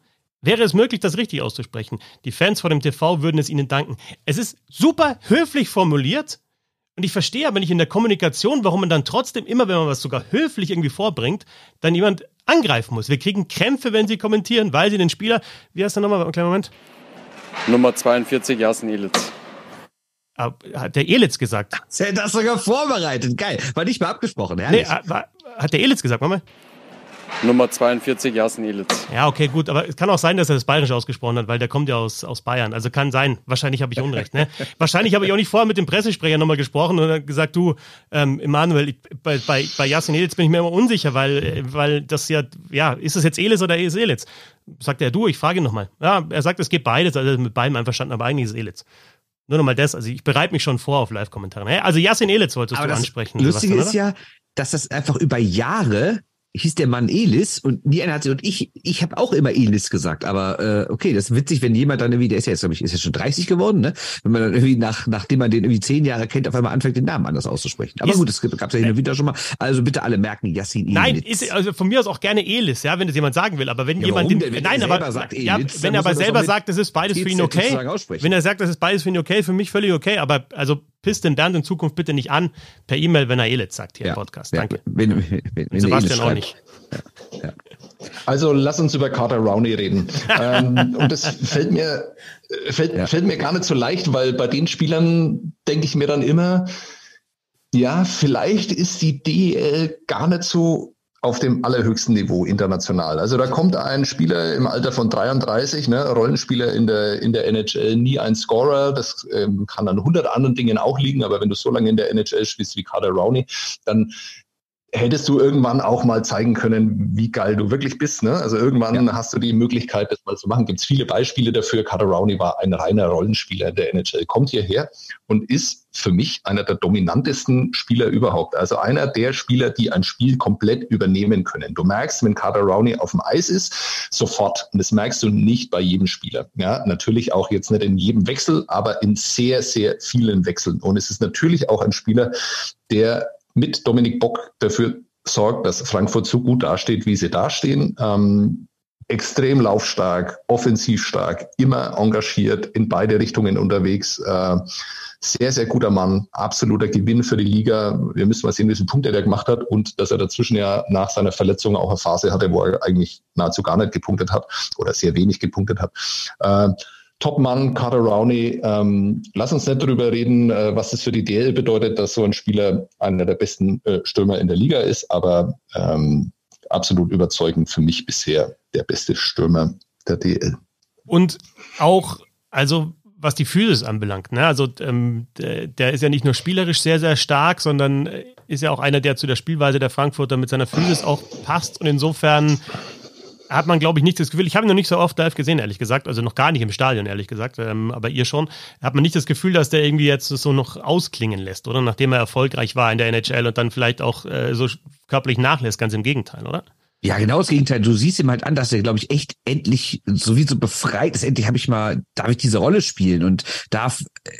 Wäre es möglich, das richtig auszusprechen? Die Fans vor dem TV würden es Ihnen danken. Es ist super höflich formuliert, und ich verstehe aber nicht in der Kommunikation, warum man dann trotzdem immer, wenn man was sogar höflich irgendwie vorbringt, dann jemand angreifen muss. Wir kriegen Krämpfe, wenn sie kommentieren, weil sie den Spieler, wie heißt der nochmal, einen kleinen Moment, Nummer 42, Jasen Elitz. Hat der Elitz gesagt. Er hat das sogar vorbereitet. Geil. War nicht mal abgesprochen. Nee, Herrlich. ah, war- hat der Elitz gesagt, Mama? Nummer 42, Jasen Elitz. Ja, okay, gut, aber es kann auch sein, dass er das Bayerisch ausgesprochen hat, weil der kommt ja aus, aus Bayern. Also kann sein. Wahrscheinlich habe ich Unrecht. Ne? Wahrscheinlich habe ich auch nicht vorher mit dem Pressesprecher nochmal gesprochen und gesagt, du, ähm, Emanuel, ich, bei, bei, bei Yasin Elitz bin ich mir immer unsicher, weil, äh, weil das ja, ja, ist es jetzt Elis oder ist es Elitz? Sagt er, du, ich frage ihn nochmal. Ja, er sagt, es geht beides, also mit beidem einverstanden, aber eigentlich ist es Elitz. Nur nochmal das, also ich bereite mich schon vor auf Live-Kommentare. Also Yasin Elitz wolltest Aber du das ansprechen. Lustige ist ja, dass das einfach über Jahre hieß der Mann Elis und nie einer hat und ich ich habe auch immer Elis gesagt, aber äh, okay, das ist witzig, wenn jemand dann irgendwie der ist ja jetzt glaube ich ist jetzt schon 30 geworden, ne? Wenn man dann irgendwie nach nachdem man den irgendwie zehn Jahre kennt, auf einmal anfängt den Namen anders auszusprechen. Aber Ist- gut, das gab es ja hin und wieder schon mal. Also bitte alle merken, Yassin Elis. Nein, ist, also von mir aus auch gerne Elis, ja, wenn das jemand sagen will. Aber wenn Ja, jemand den? Wenn nein, er aber selber sagt ja, Elitz, wenn er aber er selber sagt, das ist beides für ihn okay. Wenn er sagt, das ist beides für ihn okay, für mich völlig okay. Aber also pisst den Bernd in Zukunft bitte nicht an per E-Mail, wenn er Elitz sagt hier im Podcast. Ja, Danke. Wenn, wenn, wenn, wenn Und Sebastian auch schreibt. nicht. Also lass uns über Carter Rowney reden. ähm, und das fällt mir, äh, fällt, Ja. fällt mir gar nicht so leicht, weil bei den Spielern denke ich mir dann immer, ja, vielleicht ist die DL gar nicht so auf dem allerhöchsten Niveau international. Also da kommt ein Spieler im Alter von 33, ne, Rollenspieler in der, in der NHL, nie ein Scorer. Das ähm, kann an hundert anderen Dingen auch liegen, aber wenn du so lange in der NHL spielst wie Carter Rowney, dann hättest du irgendwann auch mal zeigen können, wie geil du wirklich bist. Ne? Also irgendwann hast du die Möglichkeit, das mal zu machen. Gibt es viele Beispiele dafür. Carter Rowney war ein reiner Rollenspieler der NHL, kommt hierher und ist für mich einer der dominantesten Spieler überhaupt. Also einer der Spieler, die ein Spiel komplett übernehmen können. Du merkst, wenn Carter Rowney auf dem Eis ist, sofort. Und das merkst du nicht bei jedem Spieler. Ja, natürlich auch jetzt nicht in jedem Wechsel, aber in sehr, sehr vielen Wechseln. Und es ist natürlich auch ein Spieler, der mit Dominik Bock dafür sorgt, dass Frankfurt so gut dasteht, wie sie dastehen. Ähm, extrem laufstark, offensiv stark, immer engagiert, in beide Richtungen unterwegs. Äh, sehr, sehr guter Mann, absoluter Gewinn für die Liga. Wir müssen mal sehen, wie viele Punkte der gemacht hat und dass er dazwischen ja nach seiner Verletzung auch eine Phase hatte, wo er eigentlich nahezu gar nicht gepunktet hat oder sehr wenig gepunktet hat. Äh, Top-Mann, Carter Rowney. Ähm, lass uns nicht darüber reden, äh, was das für die DL bedeutet, dass so ein Spieler einer der besten äh, Stürmer in der Liga ist, aber ähm, absolut überzeugend für mich bisher der beste Stürmer der DL. Und auch, also was die Physis anbelangt, ne? Also ähm, der, der ist ja nicht nur spielerisch sehr, sehr stark, sondern äh, ist ja auch einer, der zu der Spielweise der Frankfurter mit seiner Physis auch passt. Und insofern hat man, glaube ich, nicht das Gefühl, ich habe ihn noch nicht so oft live gesehen, ehrlich gesagt, also noch gar nicht im Stadion, ehrlich gesagt, ähm, aber ihr schon, hat man nicht das Gefühl, dass der irgendwie jetzt so noch ausklingen lässt, oder? Nachdem er erfolgreich war in der NHL und dann vielleicht auch äh, so körperlich nachlässt, ganz im Gegenteil, oder? Ja, genau das Gegenteil. Du siehst ihm halt an, dass er, glaube ich, echt endlich so wie so befreit ist. Endlich habe ich mal, darf ich diese Rolle spielen und darf äh,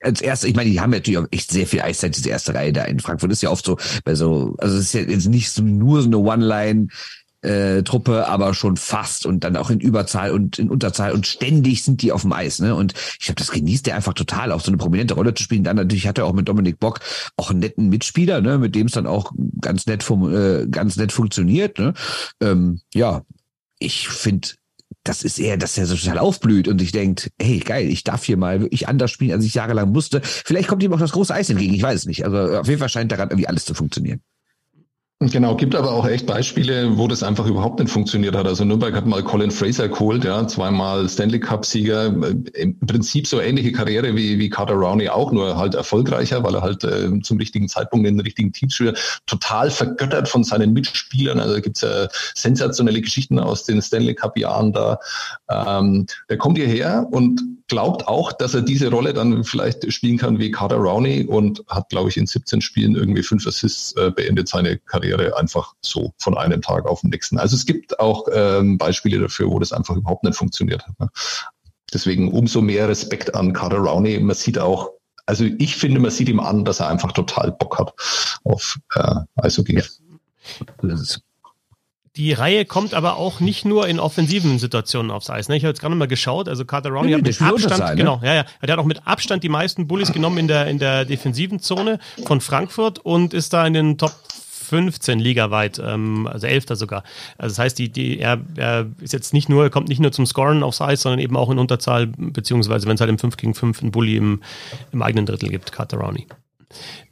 als erstes, ich meine, die haben natürlich auch echt sehr viel Eiszeit, diese erste Reihe da in Frankfurt. ist ja oft so, bei so, also es ist ja jetzt nicht so nur so eine One-Line, äh, Truppe, aber schon fast und dann auch in Überzahl und in Unterzahl und ständig sind die auf dem Eis. Ne? Und ich glaube, das genießt er einfach total, auch so eine prominente Rolle zu spielen. Dann natürlich hat er auch mit Dominik Bock auch einen netten Mitspieler, ne? mit dem es dann auch ganz nett, vom, äh, ganz nett funktioniert. Ne? Ähm, ja, ich finde, das ist eher, dass er so total aufblüht und sich denkt, hey, geil, ich darf hier mal wirklich anders spielen, als ich jahrelang musste. Vielleicht kommt ihm auch das große Eis entgegen, ich weiß es nicht. Also auf jeden Fall scheint daran irgendwie alles zu funktionieren. Genau, gibt aber auch echt Beispiele, wo das einfach überhaupt nicht funktioniert hat. Also Nürnberg hat mal Colin Fraser geholt, ja, zweimal Stanley Cup-Sieger, im Prinzip so ähnliche Karriere wie, wie Carter Rowney auch, nur halt erfolgreicher, weil er halt äh, zum richtigen Zeitpunkt in den richtigen Teams spielt. Total vergöttert von seinen Mitspielern. Also gibt's ja sensationelle Geschichten aus den Stanley Cup-Jahren da. Ähm, der kommt hierher und glaubt auch, dass er diese Rolle dann vielleicht spielen kann wie Carter Rowney und hat, glaube ich, in 17 Spielen irgendwie fünf Assists äh, beendet seine Karriere einfach so von einem Tag auf den nächsten. Also es gibt auch ähm, Beispiele dafür, wo das einfach überhaupt nicht funktioniert hat. Ne? Deswegen umso mehr Respekt an Carter Rowney. Man sieht auch, also ich finde, man sieht ihm an, dass er einfach total Bock hat auf äh, Eishockey. Ja. Die Reihe kommt aber auch nicht nur in offensiven Situationen aufs Eis. Ne? Ich habe jetzt gerade mal geschaut, also Carter Rowney hat mit Abstand, sein, ne? genau, ja, ja, der hat auch mit Abstand die meisten Bullies genommen in der, in der defensiven Zone von Frankfurt und ist da in den Top 15 ligaweit, ähm, also Elfter sogar. Also das heißt, die, die, er, er ist jetzt nicht nur, kommt nicht nur zum Scoren aufs Eis, sondern eben auch in Unterzahl, beziehungsweise wenn es halt im 5 gegen 5 einen Bully im, im eigenen Drittel gibt, Carter Rowney.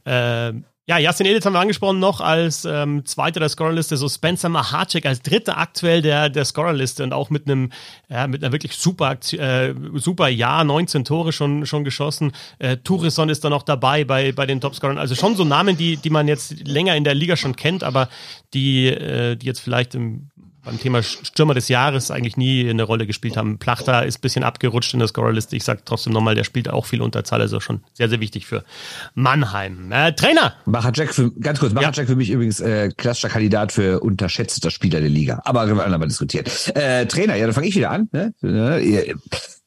Äh, ja, Justin Edith haben wir angesprochen noch als ähm, Zweiter der Scorerliste, so Spencer Mahacek als Dritter aktuell der, der Scorerliste und auch mit einem, ja, mit einer wirklich super, äh, super Jahr, 19 Tore schon, schon geschossen. Äh, Tourisson ist da noch dabei bei, bei den Topscorern. Also schon so Namen, die, die man jetzt länger in der Liga schon kennt, aber die, äh, die jetzt vielleicht im beim Thema Stürmer des Jahres eigentlich nie eine Rolle gespielt haben. Plachter ist ein bisschen abgerutscht in der Scorerliste. Ich sage trotzdem nochmal, der spielt auch viel Unterzahl, also schon sehr, sehr wichtig für Mannheim. Äh, Trainer! Machacek für, ganz kurz, Machacek ja. für mich übrigens äh, klassischer Kandidat für unterschätzter Spieler der Liga. Aber wir andermal diskutieren. Äh, Trainer, ja, dann fange ich wieder an. Ne?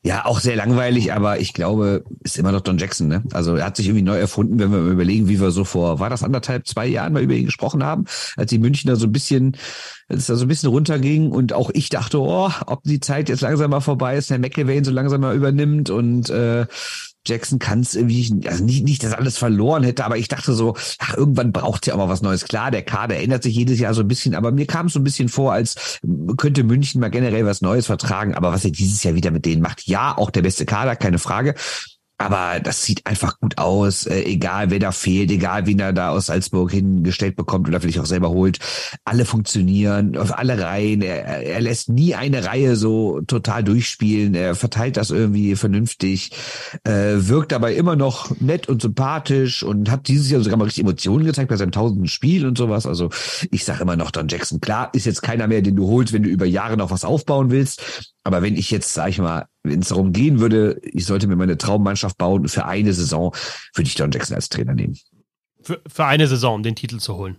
Ja, auch sehr langweilig, aber ich glaube, ist immer noch Don Jackson. Ne? Also er hat sich irgendwie neu erfunden, wenn wir überlegen, wie wir so vor, war das anderthalb, zwei Jahren mal über ihn gesprochen haben, als die Münchner so ein bisschen, als es da so ein bisschen runterging und auch ich dachte, oh, ob die Zeit jetzt langsam mal vorbei ist, der McElwain so langsam mal übernimmt und äh, Jackson kann es irgendwie, also nicht, nicht, dass alles verloren hätte, aber ich dachte so, ach, irgendwann braucht ja auch mal was Neues. Klar, der Kader ändert sich jedes Jahr so ein bisschen, aber mir kam es so ein bisschen vor, als könnte München mal generell was Neues vertragen. Aber was er dieses Jahr wieder mit denen macht, ja, auch der beste Kader, keine Frage. Aber das sieht einfach gut aus, äh, egal wer da fehlt, egal wen er da aus Salzburg hingestellt bekommt oder vielleicht auch selber holt. Alle funktionieren auf alle Reihen. Er, er lässt nie eine Reihe so total durchspielen. Er verteilt das irgendwie vernünftig, äh, wirkt dabei immer noch nett und sympathisch und hat dieses Jahr sogar mal richtig Emotionen gezeigt bei seinem tausenden Spiel und sowas. Also ich sage immer noch Don Jackson. Klar, ist jetzt keiner mehr, den du holst, wenn du über Jahre noch was aufbauen willst. Aber wenn ich jetzt, sag ich mal, wenn es darum gehen würde, ich sollte mir meine Traummannschaft bauen, für eine Saison würde ich Don Jackson als Trainer nehmen. Für, für eine Saison, um den Titel zu holen.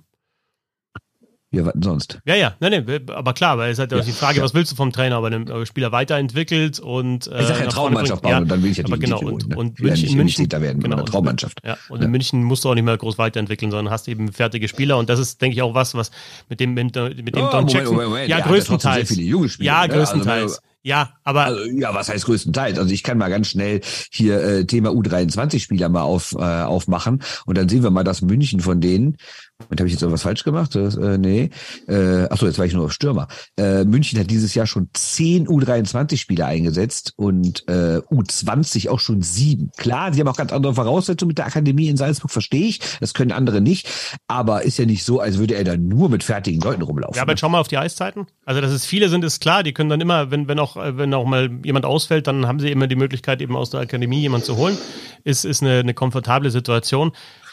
Ja, was denn sonst? Ja, ja, nein, nein, aber klar, weil es halt ja, die Frage, ja. was willst du vom Trainer, aber den Spieler weiterentwickelt und äh, ich sag ja Traummannschaft bauen ja, und dann will ich ja die genau, Titel und, holen, ne? und München, München da werden genau, Traummannschaft. Ja, und in München musst du auch nicht mehr groß weiterentwickeln, sondern hast eben fertige Spieler und das ist, denke ich, auch was, was mit dem mit, dem oh, Don Jackson, Moment, Moment, ja, größtenteils, sehr viele junge Spieler, ja, ne? größtenteils. Also, ja, aber. Also, ja, was heißt größtenteils? Also ich kann mal ganz schnell hier äh, Thema U23-Spieler mal auf, äh, aufmachen und dann sehen wir mal das München von denen. Und habe ich jetzt irgendwas falsch gemacht? Das, äh, nee. Äh, achso, jetzt war ich nur auf Stürmer. Äh, München hat dieses Jahr schon zehn U23-Spieler eingesetzt und äh, U20 auch schon sieben. Klar, sie haben auch ganz andere Voraussetzungen mit der Akademie in Salzburg, verstehe ich. Das können andere nicht. Aber ist ja nicht so, als würde er da nur mit fertigen Leuten rumlaufen. Ja, aber schau mal auf die Eiszeiten. Also, dass es viele sind, ist klar. Die können dann immer, wenn, wenn auch, wenn auch mal jemand ausfällt, dann haben sie immer die Möglichkeit, eben aus der Akademie jemanden zu holen. Ist, ist eine, eine komfortable Situation.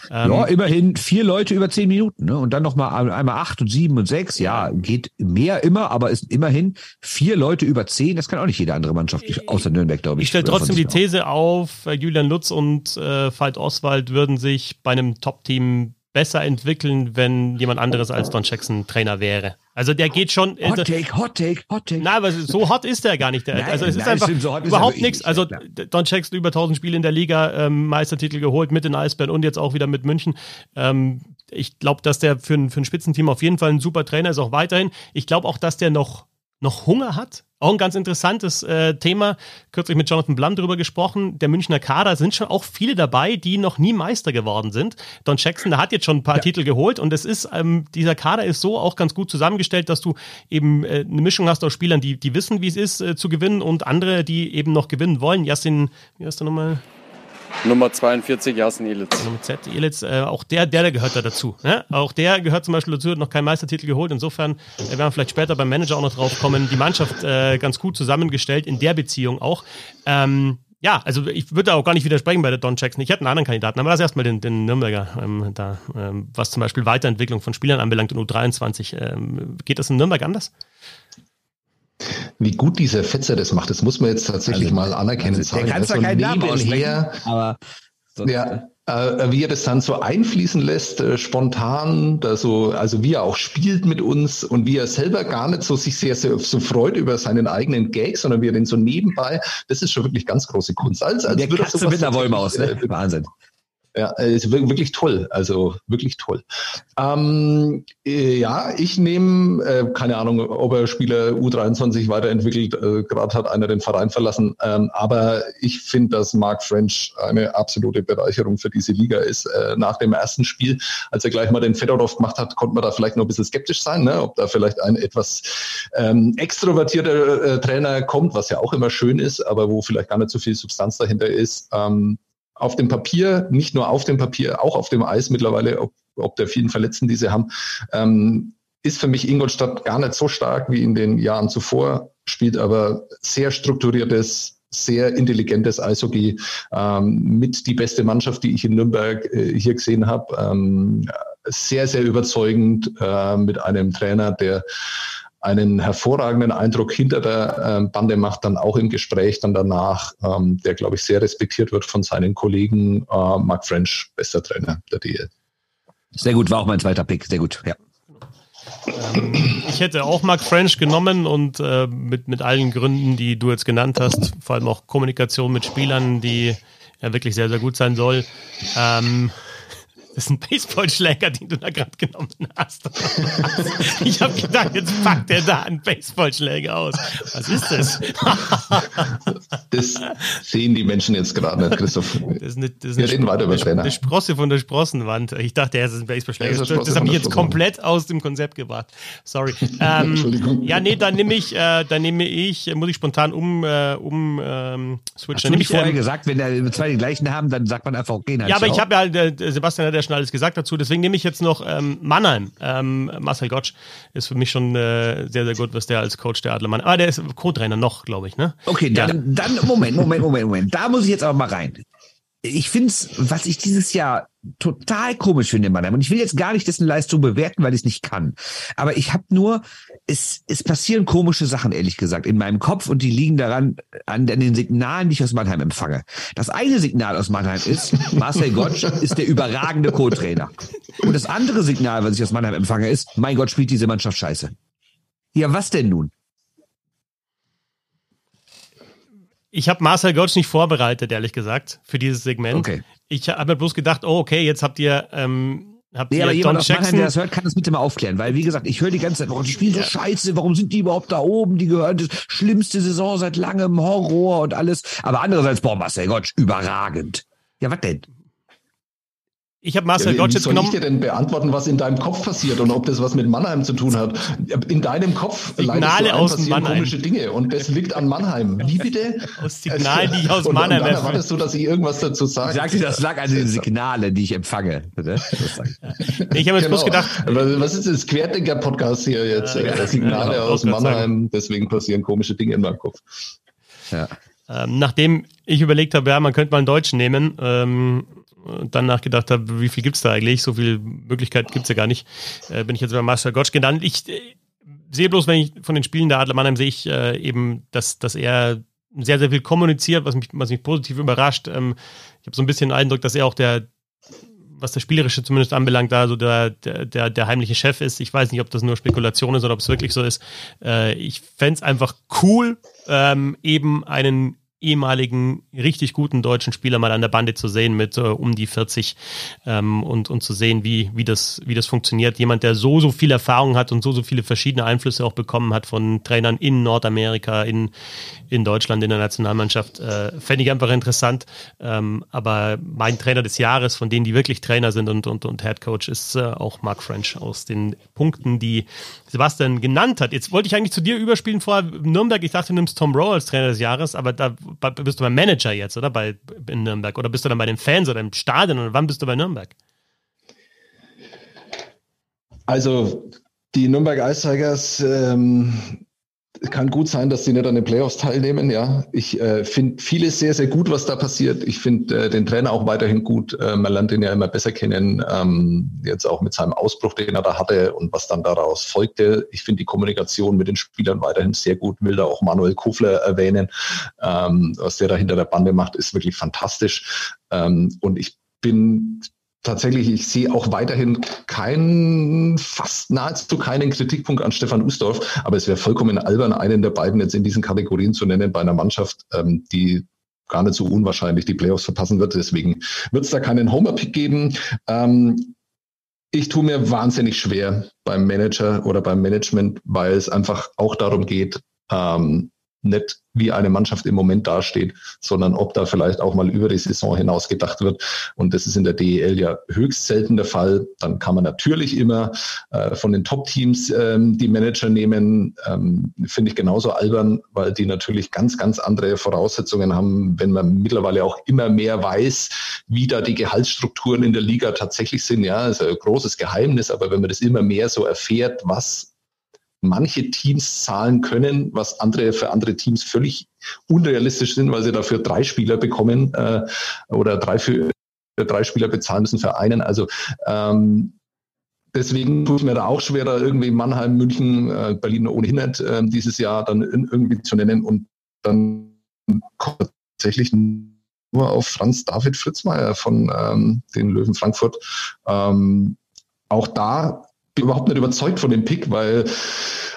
Ähm, ja, immerhin vier Leute über zehn Minuten, ne? Und dann nochmal einmal acht und sieben und sechs. Ja, geht mehr immer, aber ist immerhin vier Leute über zehn. Das kann auch nicht jede andere Mannschaft, außer Nürnberg, glaube ich. Ich stelle trotzdem die These auf, äh, Julian Lutz und äh, Veit Oswald würden sich bei einem Top-Team besser entwickeln, wenn jemand anderes als Don Jackson Trainer wäre. Also der geht schon. Hot Take, Hot Take, Hot Take. Nein, aber so hot ist der gar nicht. Der, nein, also es nein, ist einfach so überhaupt nichts. Also Don Jackson über 1000 Spiele in der Liga, ähm, Meistertitel geholt mit den Eisbären und jetzt auch wieder mit München. Ähm, Ich glaube, dass der für ein, für ein Spitzenteam auf jeden Fall ein super Trainer ist, auch weiterhin. Ich glaube auch, dass der noch, noch Hunger hat. Auch ein ganz interessantes äh, Thema. Kürzlich mit Jonathan Blum darüber gesprochen. Der Münchner Kader sind schon auch viele dabei, die noch nie Meister geworden sind. Don Jackson, der hat jetzt schon ein paar ja. Titel geholt und es ist, ähm, dieser Kader ist so auch ganz gut zusammengestellt, dass du eben äh, eine Mischung hast aus Spielern, die, die wissen, wie es ist, äh, zu gewinnen und andere, die eben noch gewinnen wollen. Jasin, wie heißt der nochmal? Nummer 42, Jasen Elitz. Nummer Z, Elitz, äh, auch der, der, der gehört da dazu. Ne? Auch der gehört zum Beispiel dazu, hat noch keinen Meistertitel geholt. Insofern äh, werden wir vielleicht später beim Manager auch noch drauf kommen. Die Mannschaft äh, ganz gut zusammengestellt, in der Beziehung auch. Ähm, ja, also ich würde auch gar nicht widersprechen bei der Don Jackson. Ich hätte einen anderen Kandidaten, aber lass erstmal den, den Nürnberger ähm, da, ähm, was zum Beispiel Weiterentwicklung von Spielern anbelangt in U23. Ähm, geht das in Nürnberg anders? Wie gut dieser Fetzer das macht, das muss man jetzt tatsächlich also, mal anerkennen. Also, der kann zwar keinen Namen aussprechen, aber ja, äh, wie er das dann so einfließen lässt, äh, spontan, da so, also wie er auch spielt mit uns und wie er selber gar nicht so sich sehr, sehr so freut über seinen eigenen Gag, sondern wie er den so nebenbei, das ist schon wirklich ganz große Kunst. Als, als der Katze mit der Wollmaus, ne? Äh, Wahnsinn. Ja, ist wirklich toll. Also wirklich toll. Ähm, äh, ja, ich nehme, äh, keine Ahnung, ob er Spieler U23 weiterentwickelt, äh, gerade hat einer den Verein verlassen. Ähm, aber ich finde, dass Mark French eine absolute Bereicherung für diese Liga ist. Äh, nach dem ersten Spiel, als er gleich mal den Fedorov gemacht hat, konnte man da vielleicht noch ein bisschen skeptisch sein, ne? ob da vielleicht ein etwas ähm, extrovertierter äh, Trainer kommt, was ja auch immer schön ist, aber wo vielleicht gar nicht so viel Substanz dahinter ist. Ähm, auf dem Papier, nicht nur auf dem Papier, auch auf dem Eis mittlerweile, ob, ob der vielen Verletzten, die sie haben, ähm, ist für mich Ingolstadt gar nicht so stark wie in den Jahren zuvor, spielt aber sehr strukturiertes, sehr intelligentes Eishockey ähm, mit die beste Mannschaft, die ich in Nürnberg äh, hier gesehen habe. Ähm, sehr, sehr überzeugend äh, mit einem Trainer, der einen hervorragenden Eindruck hinter der äh, Bande macht, dann auch im Gespräch dann danach, ähm, der, glaube ich, sehr respektiert wird von seinen Kollegen. Äh, Mark French, bester Trainer der DL. Sehr gut, war auch mein zweiter Pick, sehr gut, ja. Ähm, ich hätte auch Mark French genommen und äh, mit, mit allen Gründen, die du jetzt genannt hast, vor allem auch Kommunikation mit Spielern, die ja wirklich sehr, sehr gut sein soll. Ähm, das ist ein Baseballschläger, den du da gerade genommen hast. ich habe gedacht, jetzt packt er da einen Baseballschläger aus. Was ist das? das sehen die Menschen jetzt gerade nicht, Christoph. Das ist eine, das ist Wir reden weiter über Trainer. Eine Sprosse von der Sprossenwand. Ich dachte, es ist ein Baseballschläger. Ja, das, das habe ich jetzt komplett aus dem Konzept gebracht. Sorry. Ähm, Entschuldigung. Ja, nee, dann nehme ich, äh, dann nehme ich, muss ich spontan um, äh, um ähm, switchen. Hast du vorher ähm, gesagt, wenn der zwei die gleichen haben, dann sagt man einfach, okay, Ja, aber ich habe ja, äh, Sebastian hat ja schon alles gesagt dazu. Deswegen nehme ich jetzt noch ähm, Mannheim. Ähm, Marcel Gottsch ist für mich schon äh, sehr, sehr gut, was der als Coach der Adler Mannheim. Ah, der ist Co-Trainer noch, glaube ich, ne? Okay, dann, ja. dann, Moment, Moment, Moment, Moment. Da muss ich jetzt aber mal rein ich finde es, was ich dieses Jahr total komisch finde in Mannheim, und ich will jetzt gar nicht dessen Leistung bewerten, weil ich es nicht kann. Aber ich habe nur, es, es passieren komische Sachen, ehrlich gesagt, in meinem Kopf und die liegen daran, an, an den Signalen, die ich aus Mannheim empfange. Das eine Signal aus Mannheim ist, Marcel Gottsch ist der überragende Co-Trainer. Und das andere Signal, was ich aus Mannheim empfange, ist, mein Gott, spielt diese Mannschaft scheiße. Ja, was denn nun? Ich habe Marcel Gottsch nicht vorbereitet, ehrlich gesagt, für dieses Segment. Okay. Ich habe mir bloß gedacht, oh, okay, jetzt habt ihr. Ähm, Habt nee, aber jemand aus Mannheim, der das hört, kann das bitte mal aufklären, weil wie gesagt, ich höre die ganze Zeit, warum die spielen so scheiße, warum sind die überhaupt da oben? Die gehören das schlimmste Saison seit langem, Horror und alles. Aber andererseits, boah, Marcel Gottsch, überragend. Ja, was denn? Ich habe Marcel ja, Gottsch jetzt genommen. Wie soll ich dir denn beantworten, was in deinem Kopf passiert und ob das was mit Mannheim zu tun hat? In deinem Kopf Signale aus passieren Mannheim. komische Dinge und das liegt an Mannheim. Wie bitte? Aus Signalen, die ich aus und, Mannheim und dann erwartest du, dass ich irgendwas dazu sage. Ich sagte, das lag an den Signalen, die ich empfange. ich habe jetzt genau. bloß gedacht. Was ist das Querdenker-Podcast hier jetzt? Ja, ja, Signale ja, aus Mannheim, deswegen passieren komische Dinge in meinem Kopf. Ja. Ähm, nachdem ich überlegt habe, ja, man könnte mal einen Deutschen nehmen, ähm, dann nachgedacht habe, wie viel gibt es da eigentlich? So viel Möglichkeit gibt es ja gar nicht. Äh, bin ich jetzt bei Master Gotch genannt. Ich äh, sehe bloß, wenn ich von den Spielen der Adler Mannheim sehe ich äh, eben, dass, dass er sehr, sehr viel kommuniziert, was mich, was mich positiv überrascht. Ähm, ich habe so ein bisschen den Eindruck, dass er auch der, was das Spielerische zumindest anbelangt, da so der, der, der heimliche Chef ist. Ich weiß nicht, ob das nur Spekulation ist oder ob es wirklich so ist. Äh, ich fände es einfach cool, ähm, eben einen ehemaligen richtig guten deutschen Spieler mal an der Bande zu sehen mit äh, um die 40 ähm, und, und zu sehen, wie, wie, das, wie das funktioniert. Jemand, der so, so viel Erfahrung hat und so, so viele verschiedene Einflüsse auch bekommen hat von Trainern in Nordamerika, in, in Deutschland, in der Nationalmannschaft, äh, fände ich einfach interessant. Ähm, aber mein Trainer des Jahres, von denen, die wirklich Trainer sind und, und, und Head Coach, ist äh, auch Mark French aus den Punkten, die Sebastian genannt hat. Jetzt wollte ich eigentlich zu dir überspielen vorher Nürnberg. Ich dachte, du nimmst Tom Rowe als Trainer des Jahres, aber da bist du beim Manager jetzt, oder? Bei, in Nürnberg? Oder bist du dann bei den Fans oder im Stadion? Oder wann bist du bei Nürnberg? Also, die Nürnberg Ice ähm, kann gut sein, dass sie nicht an den Playoffs teilnehmen. Ja, ich äh, finde vieles sehr, sehr gut, was da passiert. Ich finde äh, den Trainer auch weiterhin gut. Äh, man lernt ihn ja immer besser kennen. Ähm, jetzt auch mit seinem Ausbruch, den er da hatte und was dann daraus folgte. Ich finde die Kommunikation mit den Spielern weiterhin sehr gut. Will da auch Manuel Kofler erwähnen. Ähm, was der da hinter der Bande macht, ist wirklich fantastisch. Ähm, und ich bin tatsächlich, ich sehe auch weiterhin keinen, fast nahezu keinen Kritikpunkt an Stefan Usdorf, aber es wäre vollkommen albern, einen der beiden jetzt in diesen Kategorien zu nennen bei einer Mannschaft, ähm, die gar nicht so unwahrscheinlich die Playoffs verpassen wird. Deswegen wird es da keinen Homer-Pick geben. Ähm, ich tue mir wahnsinnig schwer beim Manager oder beim Management, weil es einfach auch darum geht, ähm, nicht wie eine Mannschaft im Moment dasteht, sondern ob da vielleicht auch mal über die Saison hinaus gedacht wird. Und das ist in der DEL ja höchst selten der Fall. Dann kann man natürlich immer äh, von den Top-Teams ähm, die Manager nehmen. Ähm, Finde ich genauso albern, weil die natürlich ganz, ganz andere Voraussetzungen haben, wenn man mittlerweile auch immer mehr weiß, wie da die Gehaltsstrukturen in der Liga tatsächlich sind. Ja, ist ein großes Geheimnis, aber wenn man das immer mehr so erfährt, was manche Teams zahlen können, was andere für andere Teams völlig unrealistisch sind, weil sie dafür drei Spieler bekommen äh, oder drei für drei Spieler bezahlen müssen für einen. Also ähm, deswegen ich mir da auch schwer, da irgendwie Mannheim, München, äh, Berlin ohnehin nicht äh, dieses Jahr dann in, irgendwie zu nennen und dann kommt tatsächlich nur auf Franz David Fritzmeier von ähm, den Löwen Frankfurt. Ähm, auch da bin überhaupt nicht überzeugt von dem Pick, weil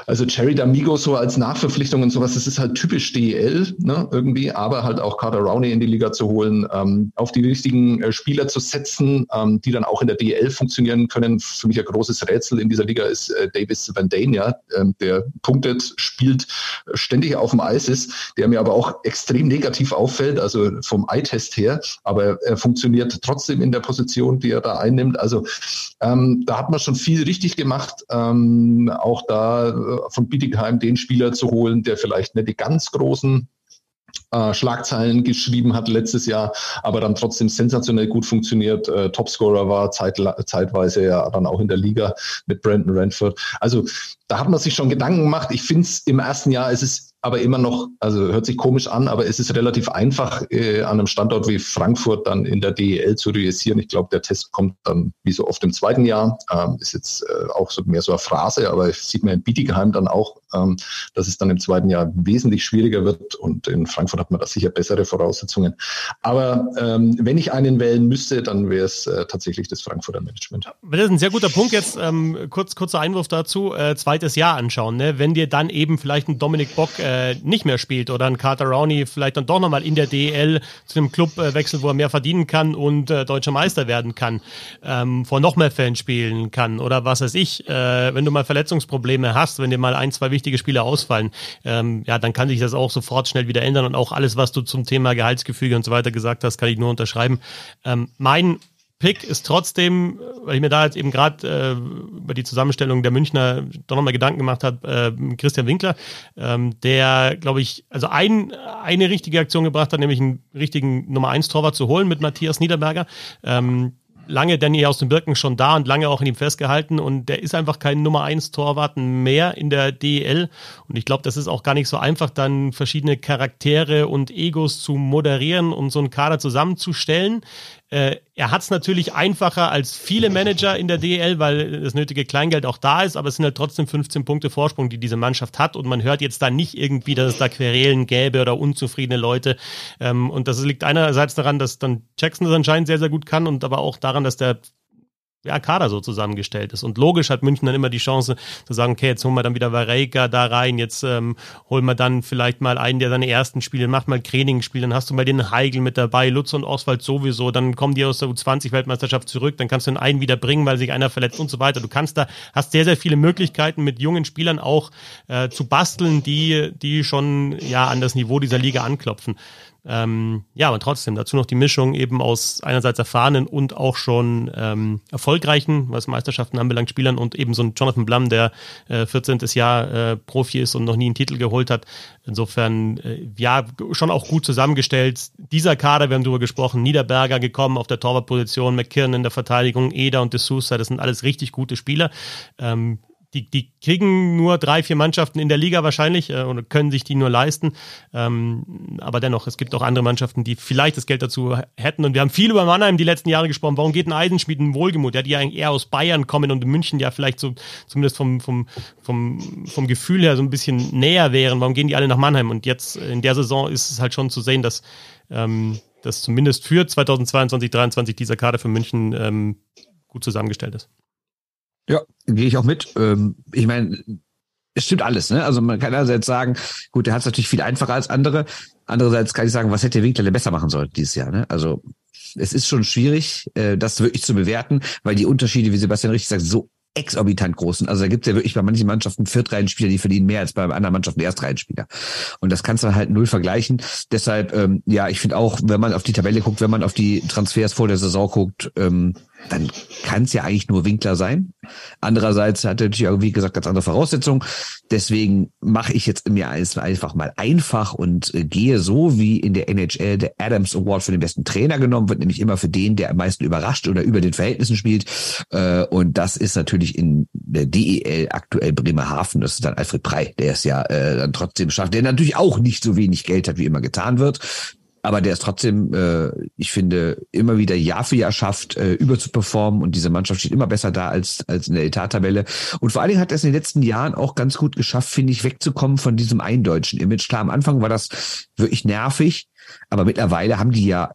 also Cherry D'Amigo so als Nachverpflichtung und sowas, das ist halt typisch DEL, ne, irgendwie, aber halt auch Carter Rowney in die Liga zu holen, ähm, auf die richtigen äh, Spieler zu setzen, ähm, die dann auch in der DEL funktionieren können. Für mich ein großes Rätsel in dieser Liga ist äh, Davis Van Dane, ja, ähm, der punktet, spielt ständig auf dem Eis ist, der mir aber auch extrem negativ auffällt, also vom Eye-Test her, aber er funktioniert trotzdem in der Position, die er da einnimmt. Also ähm, da hat man schon viel richtig gemacht, ähm, auch da äh, von Bietigheim den Spieler zu holen, der vielleicht nicht die ganz großen äh, Schlagzeilen geschrieben hat letztes Jahr, aber dann trotzdem sensationell gut funktioniert. Äh, Topscorer war zeit, zeitweise ja dann auch in der Liga mit Brandon Ranford. Also da hat man sich schon Gedanken gemacht. Ich finde es im ersten Jahr, es ist aber immer noch, also hört sich komisch an, aber es ist relativ einfach, äh, an einem Standort wie Frankfurt dann in der DEL zu realisieren. Ich glaube, der Test kommt dann wie so oft im zweiten Jahr. Ähm, ist jetzt äh, auch so mehr so eine Phrase, aber sieht man in Bietigheim dann auch, ähm, dass es dann im zweiten Jahr wesentlich schwieriger wird und in Frankfurt hat man da sicher bessere Voraussetzungen. Aber ähm, wenn ich einen wählen müsste, dann wäre es äh, tatsächlich das Frankfurter Management. Das ist ein sehr guter Punkt. Jetzt ähm, kurz, kurzer Einwurf dazu. Äh, zweites Jahr anschauen. Ne? Wenn dir dann eben vielleicht ein Dominik Bock äh, nicht mehr spielt oder ein Carter Rowney vielleicht dann doch nochmal in der DL zu einem Club äh, wechselt, wo er mehr verdienen kann und äh, deutscher Meister werden kann, ähm, vor noch mehr Fans spielen kann oder was weiß ich, äh, wenn du mal Verletzungsprobleme hast, wenn dir mal ein, zwei wichtige Spiele ausfallen, ähm, ja, dann kann sich das auch sofort schnell wieder ändern und auch alles, was du zum Thema Gehaltsgefüge und so weiter gesagt hast, kann ich nur unterschreiben. Ähm, mein Pick ist trotzdem, weil ich mir da jetzt eben gerade äh, über die Zusammenstellung der Münchner doch nochmal Gedanken gemacht habe, äh, Christian Winkler, ähm, der, glaube ich, also ein, eine richtige Aktion gebracht hat, nämlich einen richtigen Nummer 1 Torwart zu holen mit Matthias Niederberger. Ähm, lange Danny aus den Birken schon da und lange auch in ihm festgehalten und der ist einfach kein Nummer 1 Torwart mehr in der DEL und ich glaube, das ist auch gar nicht so einfach, dann verschiedene Charaktere und Egos zu moderieren und so einen Kader zusammenzustellen. Äh, er hat es natürlich einfacher als viele Manager in der DL, weil das nötige Kleingeld auch da ist, aber es sind halt trotzdem 15 Punkte Vorsprung, die diese Mannschaft hat und man hört jetzt da nicht irgendwie, dass es da Querelen gäbe oder unzufriedene Leute. Ähm, und das liegt einerseits daran, dass dann Jackson das anscheinend sehr, sehr gut kann und aber auch daran, dass der ja, Kader so zusammengestellt ist. Und logisch hat München dann immer die Chance zu sagen, okay, jetzt holen wir dann wieder Varejka da rein, jetzt ähm, holen wir dann vielleicht mal einen, der seine ersten Spiele macht, mal Trainingsspiele, dann hast du mal den Heigl mit dabei, Lutz und Oswald sowieso, dann kommen die aus der U20-Weltmeisterschaft zurück, dann kannst du den einen wieder bringen, weil sich einer verletzt und so weiter. Du kannst da, hast sehr, sehr viele Möglichkeiten mit jungen Spielern auch äh, zu basteln, die, die schon ja an das Niveau dieser Liga anklopfen. Ähm, ja, aber trotzdem dazu noch die Mischung eben aus einerseits erfahrenen und auch schon ähm, erfolgreichen, was Meisterschaften anbelangt, Spielern und eben so ein Jonathan Blum, der äh, 14. Jahr äh, Profi ist und noch nie einen Titel geholt hat. Insofern, äh, ja, schon auch gut zusammengestellt. Dieser Kader, wir haben darüber gesprochen, Niederberger gekommen auf der Torwartposition, McKinnon in der Verteidigung, Eder und De Sousa, das sind alles richtig gute Spieler. Ähm, die, die kriegen nur drei, vier Mannschaften in der Liga wahrscheinlich äh, oder können sich die nur leisten. Ähm, aber dennoch, es gibt auch andere Mannschaften, die vielleicht das Geld dazu hätten. Und wir haben viel über Mannheim die letzten Jahre gesprochen. Warum geht ein Eisenschmied in Wohlgemut? Ja, die eigentlich eher aus Bayern kommen und in München ja vielleicht so zumindest vom, vom, vom, vom Gefühl her so ein bisschen näher wären. Warum gehen die alle nach Mannheim? Und jetzt in der Saison ist es halt schon zu sehen, dass, ähm, dass zumindest für 2022, 2023 dieser Kader für München ähm, gut zusammengestellt ist. Ja, gehe ich auch mit. Ähm, ich meine, es stimmt alles, ne? Also man kann einerseits sagen, gut, der hat es natürlich viel einfacher als andere. Andererseits kann ich sagen, was hätte Winkler denn besser machen sollen dieses Jahr, ne? Also es ist schon schwierig, äh, das wirklich zu bewerten, weil die Unterschiede, wie Sebastian richtig sagt, so exorbitant großen. Also da gibt es ja wirklich bei manchen Mannschaften Viertreihenspieler, die verdienen mehr als bei anderen Mannschaften Erstreihenspieler. Und das kannst du halt null vergleichen. Deshalb, ähm, ja, ich finde auch, wenn man auf die Tabelle guckt, wenn man auf die Transfers vor der Saison guckt, ähm, dann kann es ja eigentlich nur Winkler sein. Andererseits hat er natürlich auch, wie gesagt, ganz andere Voraussetzungen. Deswegen mache ich jetzt mir einfach mal einfach und äh, gehe so, wie in der NHL der Adams Award für den besten Trainer genommen wird, nämlich immer für den, der am meisten überrascht oder über den Verhältnissen spielt. Äh, und das ist natürlich in der DEL aktuell Bremerhaven. Das ist dann Alfred Prey, der es ja äh, dann trotzdem schafft, der natürlich auch nicht so wenig Geld hat, wie immer getan wird aber der ist trotzdem, äh, ich finde, immer wieder Jahr für Jahr schafft, äh, überzuperformen und diese Mannschaft steht immer besser da als, als in der Etattabelle. Und vor allen Dingen hat er es in den letzten Jahren auch ganz gut geschafft, finde ich, wegzukommen von diesem eindeutschen Image. Klar, am Anfang war das wirklich nervig, aber mittlerweile haben die ja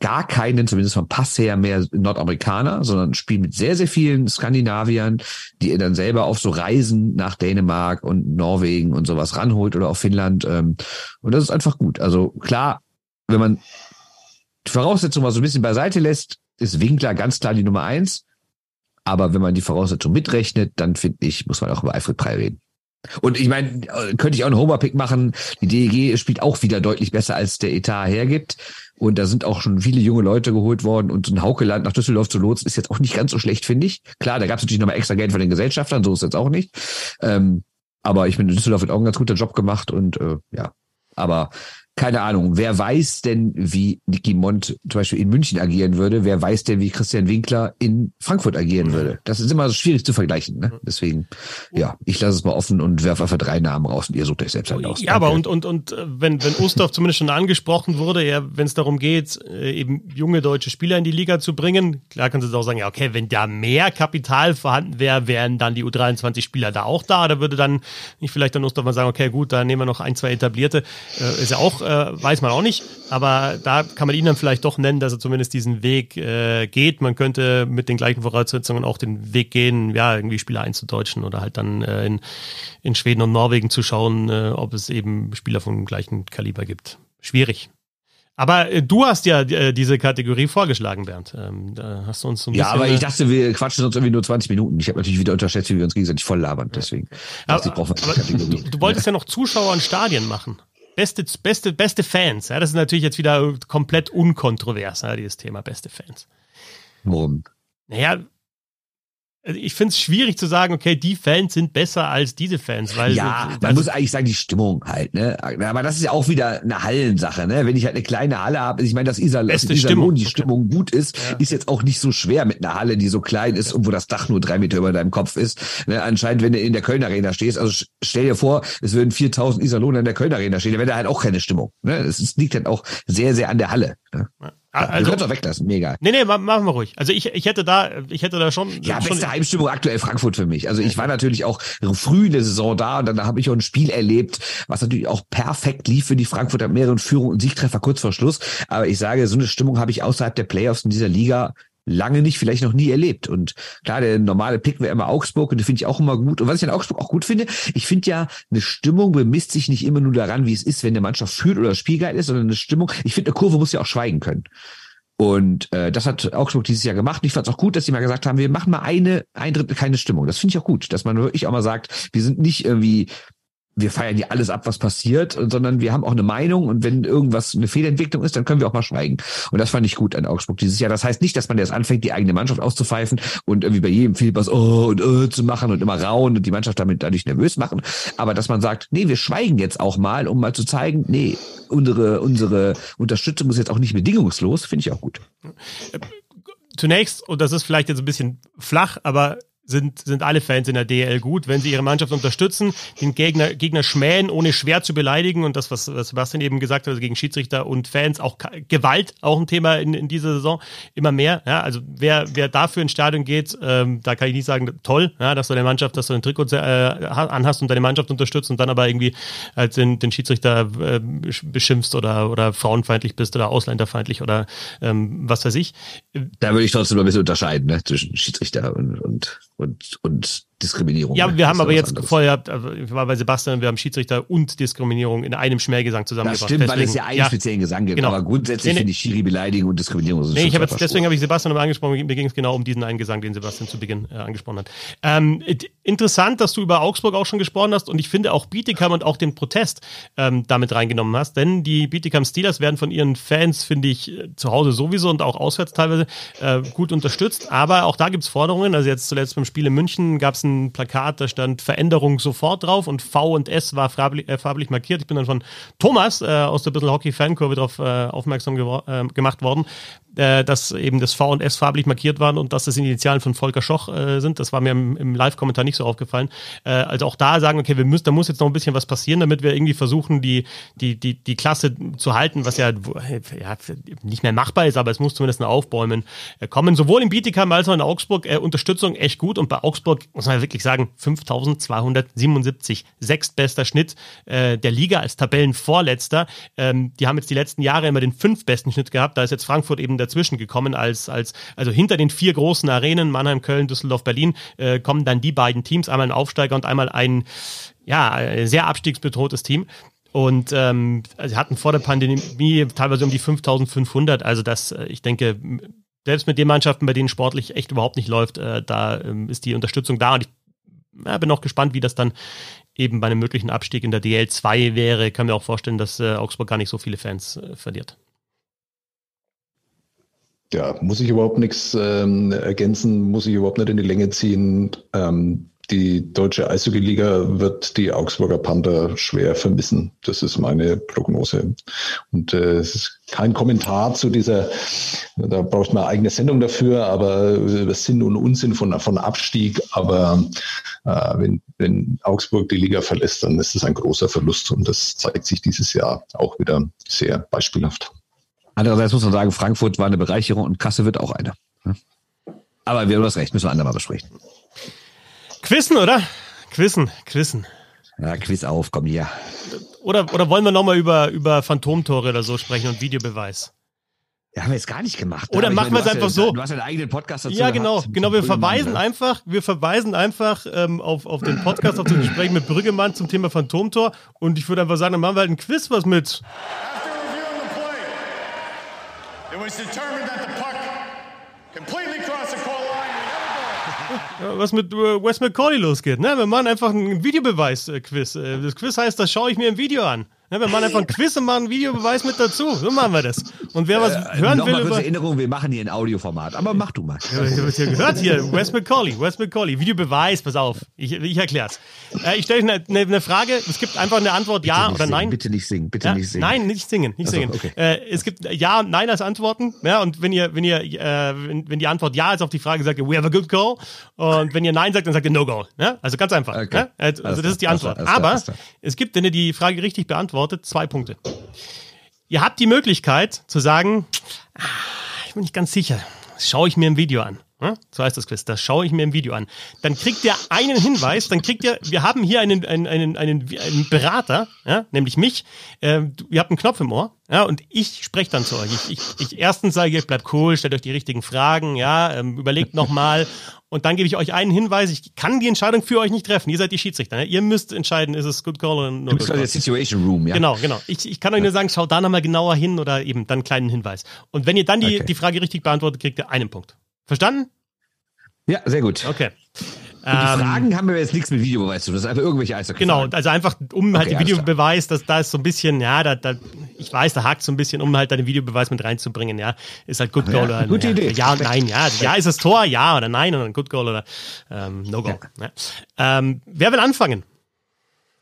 gar keinen, zumindest vom Pass her, mehr Nordamerikaner, sondern spielen mit sehr, sehr vielen Skandinaviern, die ihr dann selber auf so Reisen nach Dänemark und Norwegen und sowas ranholt oder auch Finnland. Ähm, und das ist einfach gut. Also klar, wenn man die Voraussetzung mal so ein bisschen beiseite lässt, ist Winkler ganz klar die Nummer eins. Aber wenn man die Voraussetzung mitrechnet, dann finde ich, muss man auch über Alfred Prey reden. Und ich meine, könnte ich auch einen Homer-Pick machen. Die DEG spielt auch wieder deutlich besser, als der Etat hergibt. Und da sind auch schon viele junge Leute geholt worden. Und so ein Haukeland nach Düsseldorf zu lotsen, ist jetzt auch nicht ganz so schlecht, finde ich. Klar, da gab es natürlich nochmal extra Geld von den Gesellschaftern, so ist es jetzt auch nicht. Ähm, aber ich finde, Düsseldorf hat auch einen ganz guten Job gemacht und äh, ja. Aber keine Ahnung, wer weiß denn, wie Niki Mont zum Beispiel in München agieren würde? Wer weiß denn, wie Christian Winkler in Frankfurt agieren würde? Das ist immer so schwierig zu vergleichen. Ne? Deswegen, ja, ich lasse es mal offen und werfe einfach drei Namen raus und ihr sucht euch selbst halt aus. Ja, Danke. aber und, und, und äh, wenn, wenn Ustorf zumindest schon angesprochen wurde, ja, wenn es darum geht, äh, eben junge deutsche Spieler in die Liga zu bringen, klar kannst du auch sagen, ja, okay, wenn da mehr Kapital vorhanden wäre, wären dann die U23-Spieler da auch da. Da würde dann nicht vielleicht dann Ustorf mal sagen, okay, gut, da nehmen wir noch ein, zwei etablierte. Äh, ist ja auch äh, weiß man auch nicht. Aber da kann man ihn dann vielleicht doch nennen, dass er zumindest diesen Weg äh, geht. Man könnte mit den gleichen Voraussetzungen auch den Weg gehen, ja, irgendwie Spieler einzudeutschen oder halt dann äh, in, in Schweden und Norwegen zu schauen, äh, ob es eben Spieler vom gleichen Kaliber gibt. Schwierig. Aber äh, du hast ja äh, diese Kategorie vorgeschlagen, Bernd. Ähm, da hast du uns so ein Ja, aber ich dachte, wir quatschen uns irgendwie nur 20 Minuten. Ich habe natürlich wieder unterschätzt, wie wir uns gegenseitig voll labern. Deswegen. Ja. Aber, aber du, du, wolltest ja noch Zuschauer in Stadien machen. Beste, beste, beste Fans. Ja, das ist natürlich jetzt wieder komplett unkontrovers, ja, dieses Thema beste Fans. Warum? Naja, ich finde es schwierig zu sagen, okay, die Fans sind besser als diese Fans, weil ja, man also, muss eigentlich sagen die Stimmung halt, ne? Aber das ist ja auch wieder eine Hallensache, ne? Wenn ich halt eine kleine Halle habe, ich meine, dass Isar, Beste Iserlohn Stimmung. die Stimmung gut ist, ja. ist jetzt auch nicht so schwer mit einer Halle, die so klein ist und wo das Dach nur drei Meter über deinem Kopf ist. Ne? Anscheinend, wenn du in der Köln Arena stehst, also stell dir vor, es würden 4000 Iserlohner in der Köln Arena stehen, dann wäre da halt auch keine Stimmung. Ne? Es liegt halt auch sehr, sehr an der Halle. Ne? Ja. Ja, also, auch weglassen, mega. Nee, nee, machen wir ruhig. Also ich, ich hätte da, ich hätte da schon. Ja, schon beste Heimstimmung aktuell Frankfurt für mich. Also ich war natürlich auch früh in der Saison da und dann habe ich auch ein Spiel erlebt, was natürlich auch perfekt lief für die Frankfurter mehreren Führung und Siegtreffer kurz vor Schluss. Aber ich sage, so eine Stimmung habe ich außerhalb der Playoffs in dieser Liga lange nicht, vielleicht noch nie erlebt. Und klar, der normale Pick wäre immer Augsburg und den finde ich auch immer gut. Und was ich an Augsburg auch gut finde, ich finde ja, eine Stimmung bemisst sich nicht immer nur daran, wie es ist, wenn der Mannschaft führt oder spielgeil ist, sondern eine Stimmung, ich finde, eine Kurve muss ja auch schweigen können. Und äh, das hat Augsburg dieses Jahr gemacht. Ich fand es auch gut, dass sie mal gesagt haben, wir machen mal eine, ein Drittel keine Stimmung. Das finde ich auch gut, dass man wirklich auch mal sagt, wir sind nicht irgendwie wir feiern hier alles ab, was passiert, sondern wir haben auch eine Meinung und wenn irgendwas eine Fehlentwicklung ist, dann können wir auch mal schweigen. Und das fand ich gut an Augsburg dieses Jahr. Das heißt nicht, dass man jetzt anfängt, die eigene Mannschaft auszupfeifen und irgendwie bei jedem Fehlpass oh und oh zu machen und immer rauen und die Mannschaft damit dadurch nervös machen. Aber dass man sagt, nee, wir schweigen jetzt auch mal, um mal zu zeigen, nee, unsere, unsere Unterstützung ist jetzt auch nicht bedingungslos, finde ich auch gut. Zunächst, und das ist vielleicht jetzt ein bisschen flach, aber sind, sind alle Fans in der DL gut, wenn sie ihre Mannschaft unterstützen, den Gegner, Gegner schmähen, ohne schwer zu beleidigen und das, was, was Sebastian eben gesagt hat, also gegen Schiedsrichter und Fans, auch Gewalt, auch ein Thema in, in dieser Saison, immer mehr. Ja, also wer, wer dafür ins Stadion geht, ähm, da kann ich nicht sagen, toll, ja, dass du deine Mannschaft, dass du ein Trikot äh, anhast und deine Mannschaft unterstützt und dann aber irgendwie als den, den Schiedsrichter äh, beschimpfst oder, oder frauenfeindlich bist oder ausländerfeindlich oder ähm, was weiß ich. Da würde ich trotzdem noch ein bisschen unterscheiden, ne, zwischen Schiedsrichter und, und und, und Diskriminierung. Ja, wir haben aber jetzt vorher, also ich war bei Sebastian, wir haben Schiedsrichter und Diskriminierung in einem Schmähgesang zusammengebracht. Das stimmt, deswegen, weil es ja einen ja, speziellen Gesang gibt. Genau. Aber grundsätzlich nee, finde ich Schiri beleidigen und Diskriminierung sind nee, ich jetzt, deswegen habe ich Sebastian nochmal angesprochen. Mir ging es genau um diesen einen Gesang, den Sebastian zu Beginn äh, angesprochen hat. Ähm, interessant, dass du über Augsburg auch schon gesprochen hast und ich finde auch Bietigheim und auch den Protest ähm, damit reingenommen hast, denn die Bietigheim Steelers werden von ihren Fans, finde ich, zu Hause sowieso und auch auswärts teilweise äh, gut unterstützt. Aber auch da gibt es Forderungen. Also jetzt zuletzt beim Spiel in München gab es ein Plakat, da stand Veränderung sofort drauf und V und S war farblich, äh, farblich markiert. Ich bin dann von Thomas äh, aus der Bissel Hockey Fankurve darauf äh, aufmerksam äh, gemacht worden, äh, dass eben das V und S farblich markiert waren und dass das Initialen von Volker Schoch äh, sind. Das war mir im, im Live-Kommentar nicht so aufgefallen. Äh, also auch da sagen, okay, wir müssen, da muss jetzt noch ein bisschen was passieren, damit wir irgendwie versuchen, die, die, die, die Klasse zu halten, was ja, ja nicht mehr machbar ist, aber es muss zumindest ein Aufbäumen äh, kommen. Sowohl in Bietigheim als auch in Augsburg äh, Unterstützung echt gut und bei Augsburg muss man wirklich sagen, 5277, sechstbester Schnitt äh, der Liga als Tabellenvorletzter. Ähm, die haben jetzt die letzten Jahre immer den fünftbesten Schnitt gehabt. Da ist jetzt Frankfurt eben dazwischen gekommen als, als, also hinter den vier großen Arenen, Mannheim, Köln, Düsseldorf, Berlin, äh, kommen dann die beiden Teams, einmal ein Aufsteiger und einmal ein, ja, sehr abstiegsbedrohtes Team. Und ähm, sie hatten vor der Pandemie teilweise um die 5500. Also das, äh, ich denke, selbst mit den Mannschaften, bei denen sportlich echt überhaupt nicht läuft, äh, da ähm, ist die Unterstützung da. Und ich ja, bin auch gespannt, wie das dann eben bei einem möglichen Abstieg in der DL2 wäre. Ich kann mir auch vorstellen, dass äh, Augsburg gar nicht so viele Fans äh, verliert. Ja, muss ich überhaupt nichts ähm, ergänzen, muss ich überhaupt nicht in die Länge ziehen. Ähm, die deutsche Eishockey-Liga wird die Augsburger Panther schwer vermissen. Das ist meine Prognose. Und äh, es ist kein Kommentar zu dieser, da braucht man eine eigene Sendung dafür, aber über Sinn und Unsinn von, von Abstieg. Aber äh, wenn, wenn Augsburg die Liga verlässt, dann ist es ein großer Verlust. Und das zeigt sich dieses Jahr auch wieder sehr beispielhaft. Andererseits muss man sagen, Frankfurt war eine Bereicherung und Kasse wird auch eine. Aber wir haben das Recht, müssen wir andermal besprechen. Quizzen, oder? Quizzen, Quizzen. Ja, Quiz auf, komm hier. Oder, oder wollen wir nochmal über, über Phantomtore oder so sprechen und Videobeweis? Ja, haben wir jetzt gar nicht gemacht. Oder machen wir es einfach ja, so. Du hast einen eigenen Podcast dazu Ja, genau, gehabt, genau. Wir verweisen einfach, wir verweisen einfach ähm, auf, auf den Podcast, auf das Gespräch mit Brüggemann zum Thema Phantomtor. Und ich würde einfach sagen, dann machen wir halt ein Quiz was mit. After reviewing the play, it was determined that the puck completely crossed the goal line. was mit äh, Wes McCauley losgeht. Ne? Wir machen einfach einen Videobeweis-Quiz. Äh, das Quiz heißt, das schaue ich mir im Video an. Ja, wir machen einfach ein Quiz und machen einen Videobeweis mit dazu. So machen wir das. Und wer was äh, hören will. Über Erinnerung, wir machen hier ein Audioformat. Aber mach du mal. Ja, ich habe es ja gehört hier. Wes McCauley, Wes McCauley. Videobeweis, pass auf. Ich, ich erklär's. Äh, ich stelle euch eine, eine, Frage. Es gibt einfach eine Antwort ja oder singen, nein. Bitte nicht singen. Bitte ja, nicht singen. Nein, nicht singen. Nicht singen. okay. äh, es gibt ja und nein als Antworten. Ja, und wenn ihr, wenn ihr, äh, wenn, wenn, die Antwort ja ist auf die Frage, sagt ihr, we have a good goal. Und wenn ihr nein sagt, dann sagt ihr no goal. Ja? Also ganz einfach. Okay. Ja? Also, das ist die Antwort. Aber es gibt, wenn ihr die Frage richtig beantwortet, zwei Punkte. Ihr habt die Möglichkeit zu sagen, ah, ich bin nicht ganz sicher, das schaue ich mir im Video an. Ja, so heißt das Quiz. Das schaue ich mir im Video an. Dann kriegt ihr einen Hinweis, dann kriegt ihr, wir haben hier einen, einen, einen, einen, einen Berater, ja, nämlich mich. Äh, ihr habt einen Knopf im Ohr, ja, und ich spreche dann zu euch. Ich, ich, ich erstens sage ich, bleibt cool, stellt euch die richtigen Fragen, ja, ähm, überlegt nochmal und dann gebe ich euch einen Hinweis. Ich kann die Entscheidung für euch nicht treffen. Ihr seid die Schiedsrichter. Ne? Ihr müsst entscheiden, ist es good call oder no Du bist quasi der Situation Room, ja? Genau, genau. Ich, ich kann euch nur sagen, schaut da nochmal genauer hin oder eben dann einen kleinen Hinweis. Und wenn ihr dann die, Okay. die Frage richtig beantwortet, kriegt ihr einen Punkt. Verstanden? Ja, sehr gut. Okay. Und die Fragen haben wir jetzt nichts mit Videobeweis zu tun. Das ist einfach irgendwelche Eishockey. Genau, also einfach um halt Okay, den Videobeweis, dass da ist so ein bisschen, ja, da, da, ich weiß, da hakt so ein bisschen, um halt da den Videobeweis mit reinzubringen, ja. Ist halt Good Goal Ja, oder gute ja, Idee. Ja und nein, ja. Also, ja ist das Tor, ja oder nein und dann Good Goal oder ähm, No Goal. Ja. Ähm, wer will anfangen?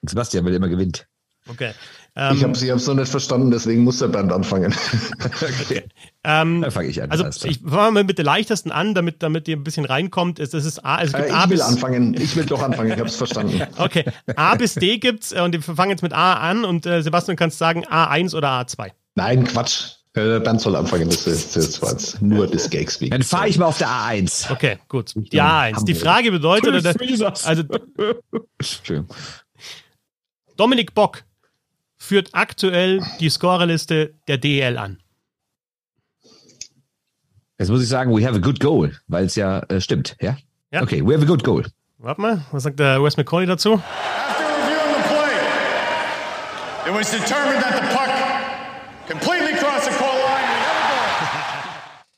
Sebastian, weil er immer gewinnt. Okay. Ich Ähm, habe es noch nicht verstanden, deswegen muss der Band anfangen. ähm, Dann fange ich an. also alles ich fange mal mit der leichtesten an, damit, damit ihr ein bisschen reinkommt. Es, es ist A, es gibt Äh, A ich will bis anfangen. Ich will doch anfangen. Ich habe es verstanden. Okay, A bis D gibt's äh, und wir fangen jetzt mit A an und äh, Sebastian kannst sagen A1 oder A2. Nein, Quatsch. Äh, Der Band soll anfangen. Das, ist, jetzt nur des Gags wegen. Dann fahre ich mal auf der A1. Okay, gut. Die A1. Die Frage bedeutet, oder, also. Dominik Bock führt aktuell die Scorerliste der DL an. Jetzt muss ich sagen, we have a good goal, weil es ja äh, stimmt, ja? Ja. Okay, we have a good goal. Warte mal, was sagt der Wes McCauley dazu? After reviewing the play, it was determined that the puck completely crossed the goal line.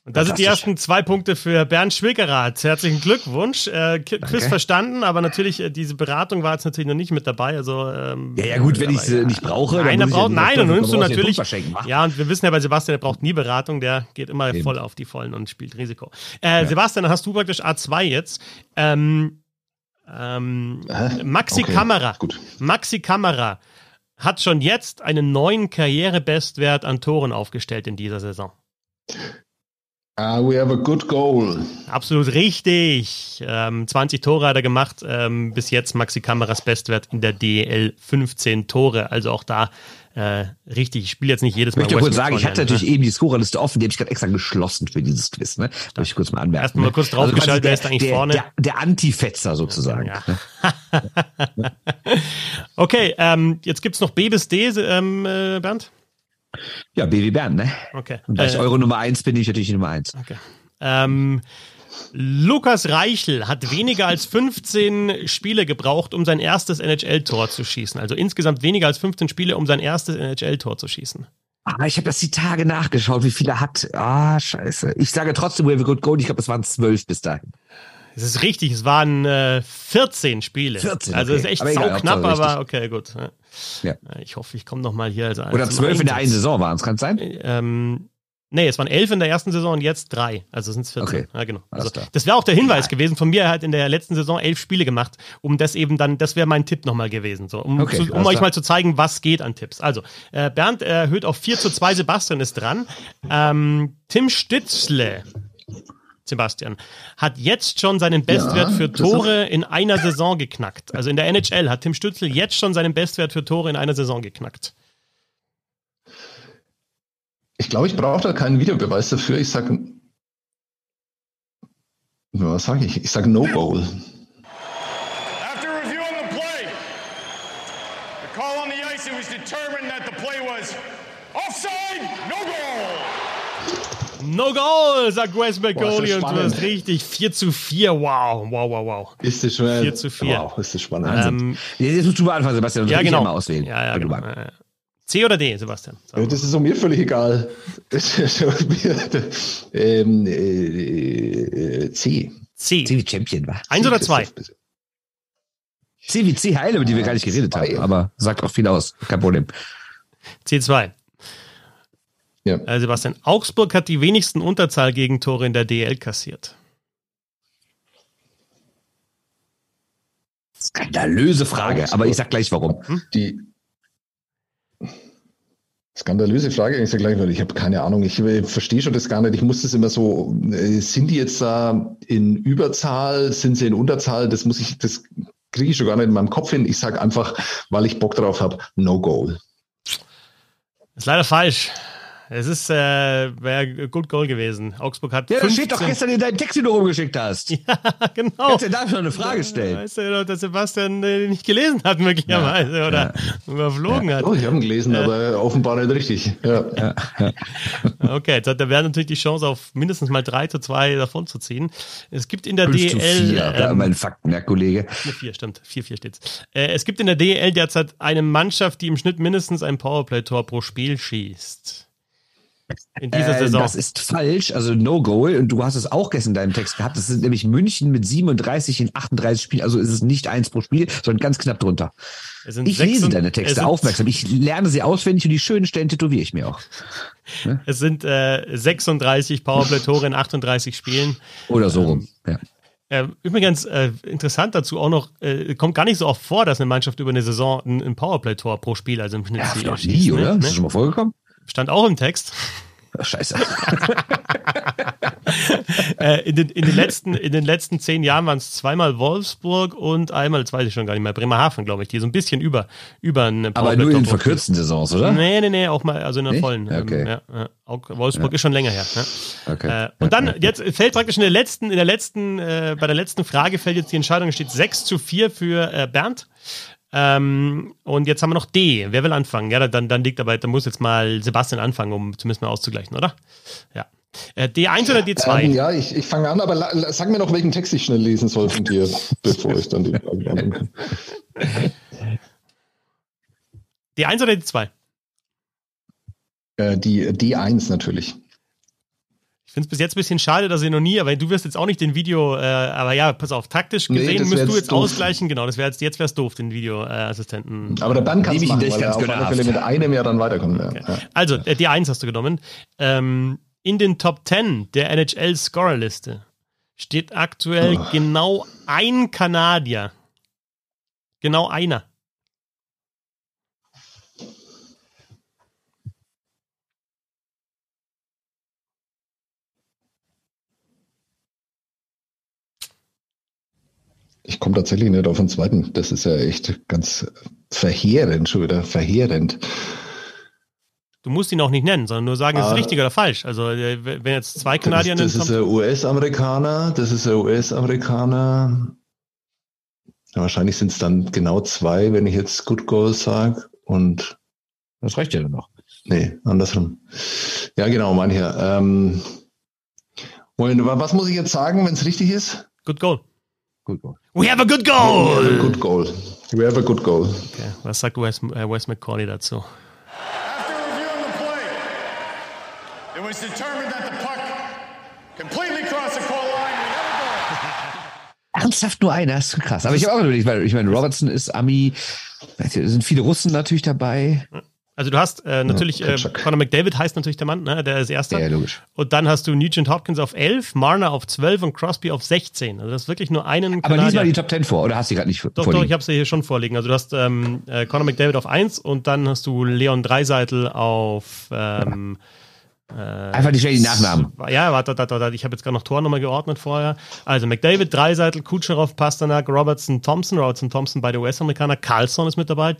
Und das sind die ersten zwei Punkte für Bernd Schwickerath. Herzlichen Glückwunsch. Äh, Quiz verstanden, aber natürlich, äh, diese Beratung war jetzt natürlich noch nicht mit dabei. Also, ähm, Ja, ja, gut, wenn ich sie nicht brauche, Nein, dann ja braucht, nein, dann nimmst du natürlich. Ja, und wir wissen ja bei Sebastian, der braucht nie Beratung, der geht immer Eben. voll auf die Vollen und spielt Risiko. Äh, Sebastian, dann hast du praktisch A2 jetzt. Ähm, ähm? Maxi Okay, Kamera. gut. Maxi Kamera hat schon jetzt einen neuen Karrierebestwert an Toren aufgestellt in dieser Saison. Ah, we have a good goal. Absolut richtig. Ähm, 20 Tore hat er gemacht. Ähm, bis jetzt Maxi Kameras Bestwert in der DL 15 Tore. Also auch da äh, richtig. Ich spiele jetzt nicht jedes Ich Mal. möchte Wes kurz sagen, ich hatte McCauley, natürlich eben die Scorerliste offen, die habe ich gerade extra geschlossen für dieses Quiz. Ne? Möchte ich kurz mal anmerken. Erst mal ne? kurz draufgeschaltet, quasi wer ist eigentlich der, vorne? Der, der Anti-Fetzer sozusagen. Ja. Ne? Okay, ähm, jetzt gibt's noch B bis D, ähm, äh, Bernd. Ja, BW Bern, ne? Okay. Und da ich Äh, Euro Nummer eins bin, bin ich natürlich die Nummer eins. Okay. Ähm, Lukas Reichel hat weniger als 15 Spiele gebraucht, um sein erstes NHL-Tor zu schießen. Also insgesamt weniger als 15 Spiele, um sein erstes NHL-Tor zu schießen. Ah, ich habe das die Tage nachgeschaut, wie viele er hat. Ah, scheiße. Ich sage trotzdem, we have a good goal. Ich glaube, es waren zwölf bis dahin. Es ist richtig, es waren äh, 14 Spiele. 14, also okay. es ist echt Aber egal, sauknapp, Hauptsache aber okay, gut. Ja. Ja. Äh, Ich hoffe, ich komme noch mal hier. Also Oder zwölf in der einen. Saison waren es, kann es sein? Ähm, nee, es waren elf in der ersten Saison und jetzt drei. Also sind es 14. Okay. Ja, genau. Also, das wäre auch der Hinweis gewesen von mir. Er hat in der letzten Saison elf Spiele gemacht, um das eben dann, das wäre mein Tipp nochmal gewesen. So, um Okay, zu, um euch mal zu zeigen, was geht an Tipps. Also, äh, Bernd erhöht auf 4 zu 2, Sebastian ist dran. Ähm, Tim Stützle. Sebastian, hat jetzt schon seinen Bestwert Ja, für Tore in einer Saison geknackt. Also in der NHL hat Tim Stützle jetzt schon seinen Bestwert für Tore in einer Saison geknackt. Ich glaube, ich brauche da keinen Videobeweis dafür. Ich sage, was sage ich? Ich sage No Goal. After reviewing the play, the call on the ice, it was determined that the play was offside, no goal. No goal, sagt Wes McCauley und du hast richtig. 4 zu 4, wow, wow, wow, wow. Ist das schon 4 zu 4. Wow, ist das spannend. Ähm, Jetzt musst du mal anfangen, Sebastian. ja, Ich genau. Mal auswählen. Ja, ja, genau. C oder D, Sebastian? Ja, mal. das ist mir völlig egal. Ähm, äh, äh, C. C. C wie Champion war. Eins oder zwei? C wie CHL, über die wir gar nicht geredet haben. Aber sagt auch viel aus. Kein Problem. C2. Ja. Äh, Sebastian, Augsburg hat die wenigsten Unterzahl-Gegentore in der DL kassiert. Skandalöse Frage, Augsburg. aber ich sag gleich warum. Die skandalöse Frage, ich sage gleich, weil ich habe keine Ahnung, ich äh, verstehe schon das gar nicht. Ich muss das immer so, äh, sind die jetzt da in Überzahl, sind sie in Unterzahl? Das muss ich, das kriege ich schon gar nicht in meinem Kopf hin. Ich sage einfach, weil ich Bock drauf habe, No Goal. Ist leider falsch. Es ist, äh, wäre Good Goal gewesen. Augsburg hat. Ja, das 15 steht doch gestern in deinem Text, den du rumgeschickt hast. Ja, genau. Kannst du da schon eine Frage stellen? Weißt du, dass Sebastian äh, nicht gelesen hat, möglicherweise, oder überflogen hat. Oh, ich habe ihn gelesen, aber offenbar nicht richtig. Ja. Okay, jetzt hat der Werder natürlich die Chance, auf mindestens mal 3 zu 2 davon zu ziehen. Es gibt in der 5 zu DL. 4, ja, ähm, mein Fakten, Herr Kollege. 4-4, stimmt. 4-4 steht's. Äh, es gibt in der DL derzeit eine Mannschaft, die im Schnitt mindestens ein Powerplay-Tor pro Spiel schießt. In dieser Äh, Saison. das ist falsch, also No Goal. Und du hast es auch gestern in deinem Text gehabt. Das sind nämlich München mit 37 in 38 Spielen. Also ist es nicht eins pro Spiel, sondern ganz knapp drunter. Es sind Ich lese deine Texte aufmerksam. Ich lerne sie auswendig und die schönen Stellen tätowiere ich mir auch. Es sind äh, 36 Powerplay-Tore in 38 Spielen. Oder so rum. Ja. Äh, übrigens, äh, interessant dazu auch noch, äh, kommt gar nicht so oft vor, dass eine Mannschaft über eine Saison ein, ein Powerplay-Tor pro Spiel, also im Schnitt Ja, noch nie, ne? oder? Ist das Ne? schon mal vorgekommen? Stand auch im Text. Scheiße. Äh, in, den, in, den letzten, in den letzten zehn Jahren waren es zweimal Wolfsburg und einmal, das weiß ich schon gar nicht mehr, Bremerhaven, glaube ich, die so ein bisschen über, über eine Aber nur in verkürzten Saisons, oder? Nee, nee, nee, auch mal, also in der Nicht? vollen. ähm, Okay. Ja, ja. Auch Wolfsburg ist schon länger her. Ne? Okay. Äh, und dann, jetzt fällt praktisch in der letzten, in der letzten, äh, bei der letzten Frage fällt jetzt die Entscheidung, steht 6 zu 4 für äh, Bernd. Ähm, und jetzt haben wir noch D. Wer will anfangen? Ja, dann, dann liegt aber, dann muss jetzt mal Sebastian anfangen, um zumindest mal auszugleichen, oder? Ja. Äh, D1 oder D2? Ähm, ja, ich, ich fange an, aber sag mir noch, welchen Text ich schnell lesen soll von dir, bevor ich dann die Frage kann. D1 oder D2? Äh, die D1 natürlich. Ich finde es bis jetzt ein bisschen schade, dass ihr noch nie, aber du wirst jetzt auch nicht den Video, äh, aber ja, pass auf, taktisch Nee, gesehen musst wär du jetzt doof. ausgleichen, genau, das wäre jetzt, jetzt wäre es doof, den Videoassistenten. Aber der Bernd kann ich machen, dich weil er ganz auf alle. Fälle mit einem ja dann weiterkommt. Ja. Ja. Also, äh, die 1 hast du genommen. Ähm, in den Top 10 der NHL-Scorerliste steht aktuell Oh. genau ein Kanadier. Genau einer. Ich komme tatsächlich nicht auf den zweiten. Das ist ja echt ganz verheerend schon wieder. Verheerend. Du musst ihn auch nicht nennen, sondern nur sagen, ist es Ah. richtig oder falsch. Also, äh, wenn jetzt zwei Das, Kanadier das in ist ein US-Amerikaner. Das ist ein US-Amerikaner. Ja, wahrscheinlich sind es dann genau zwei, wenn ich jetzt Good Goal sage. Und Das reicht ja dann noch. nee, andersrum. Ja, genau, mein Herr. Ähm, was muss ich jetzt sagen, wenn es richtig ist? Good Goal. Gut. We have a good We have a goal! good goal. We have a good goal. Okay, was sagt Wes, äh, Wes McCauley dazu? After reviewing the play, it was determined that the puck completely crossed the goal line. Goal. Ernsthaft nur einer, ist krass. Aber ich habe auch überlegt, weil ich meine, Robertson ist Ami, es sind viele Russen natürlich dabei. Also du hast äh, natürlich, äh, Kaczak. Conor McDavid heißt natürlich der Mann, ne? der ist erster. Ja, logisch. Und dann hast du Nugent Hopkins auf 11, Marner auf 12 und Crosby auf 16. Also das ist wirklich nur einen Aber lies mal Kanadier. die Top 10 vor, oder hast du die gerade nicht Doch, doch, vorliegen? ich habe sie hier schon vorliegen. Also du hast ähm, äh, Conor McDavid auf 1 und dann hast du Leon Dreiseitel auf ähm, Einfach nicht schnell die Nachnamen. ja, warte, warte, warte, ich habe jetzt gerade noch Tornummer geordnet vorher. Also McDavid, Dreiseitel, Kutscherow, Pasternak, Robertson, Thompson, Robertson, Thompson, beide US-Amerikaner, Carlson ist mit dabei,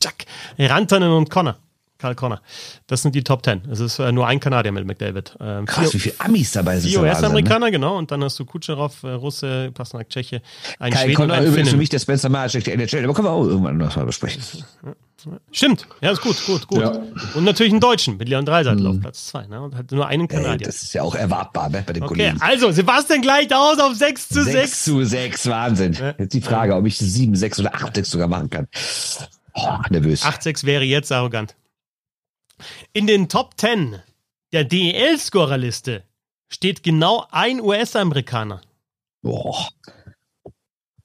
Kachak, Rantanen und Connor. Karl Connor. Das sind die Top 10. Es ist äh, nur ein Kanadier mit McDavid. Ähm, Krass, wie vier, viele Amis dabei sind. vier Wahnsinn, ne? US-Amerikaner, genau. Und dann hast du Kutscherow, äh, Russe, Pasternak, Tscheche, ein Kai Schweden und Connor ein übrigens für Finnen. mich der Spencer Marchek der NHL. Aber können wir auch irgendwann noch mal besprechen. Stimmt. Ja, ist gut, gut, gut. Ja. Und natürlich einen Deutschen mit Leon Dreiseitel auf Platz 2. Ne? Und hat nur einen Ey, Kanadier. das ist ja auch erwartbar ne, bei den Okay, Kollegen. also Sebastian gleicht aus auf 6 zu 6. 6 zu 6, Wahnsinn. Jetzt die Frage, ob ich 7, 6 oder 8, 6 sogar machen kann. Oh, nervös. 8-6 wäre jetzt arrogant. In den Top 10 der DEL-Scorerliste steht genau ein US-Amerikaner. Boah.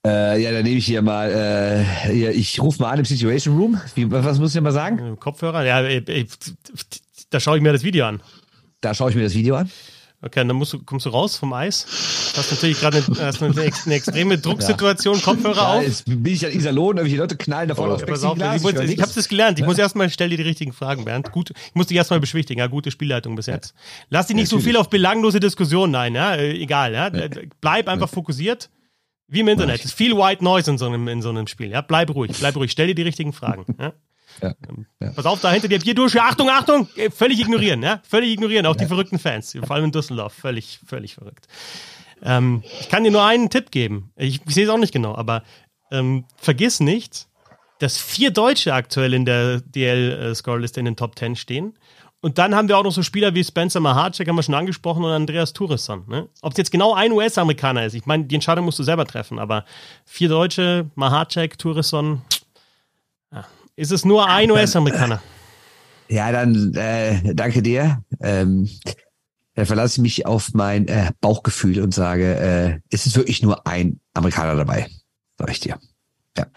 Äh, ja, dann nehme ich hier mal, äh, hier, ich rufe mal an im Situation Room. Wie, was muss ich denn mal sagen? Kopfhörer, ja, äh, äh, da schaue ich mir das Video an. Da schaue ich mir das Video an. Okay, dann musst du, kommst du raus vom Eis. Hast natürlich gerade eine, eine, eine extreme Drucksituation, Kopfhörer Da auf. ist, bin ich an Iserlohn, irgendwelche Leute knallen da vorne aufs Pass auf, ich, ich nichts. habe das gelernt. Ich muss erstmal, stell dir die richtigen Fragen, Bernd. Gut, ich muss dich erstmal beschwichtigen. Ja, gute Spielleitung bis jetzt. Lass dich nicht so viel auf belanglose Diskussionen ein, ja, egal, ja. Bleib einfach fokussiert. Wie im Internet. Es ist viel White Noise in so einem, in so einem Spiel, ja. Bleib ruhig, bleib ruhig. Stell dir die richtigen Fragen, ja. Ja. Ja. Pass auf, da hinter dir, hier durch, Achtung, Achtung, äh, völlig ignorieren, ja, völlig ignorieren, auch die verrückten Fans, vor allem in Düsseldorf, völlig, völlig verrückt. Ähm, ich kann dir nur einen Tipp geben, ich, ich sehe es auch nicht genau, aber ähm, vergiss nicht, dass vier Deutsche aktuell in der DL-Scoreliste in den Top 10 stehen. Und dann haben wir auch noch so Spieler wie Spencer Mahacek, haben wir schon angesprochen, und Andreas Turesson. Ne? Ob es jetzt genau ein US-Amerikaner ist, ich meine, die Entscheidung musst du selber treffen, aber vier Deutsche, Mahacek, Turesson, ja. Ist es nur ein US-Amerikaner? Ja, dann äh, danke dir. Ähm, dann verlasse ich mich auf mein äh, Bauchgefühl und sage, äh, es ist wirklich nur ein Amerikaner dabei, sag ich dir. Ja.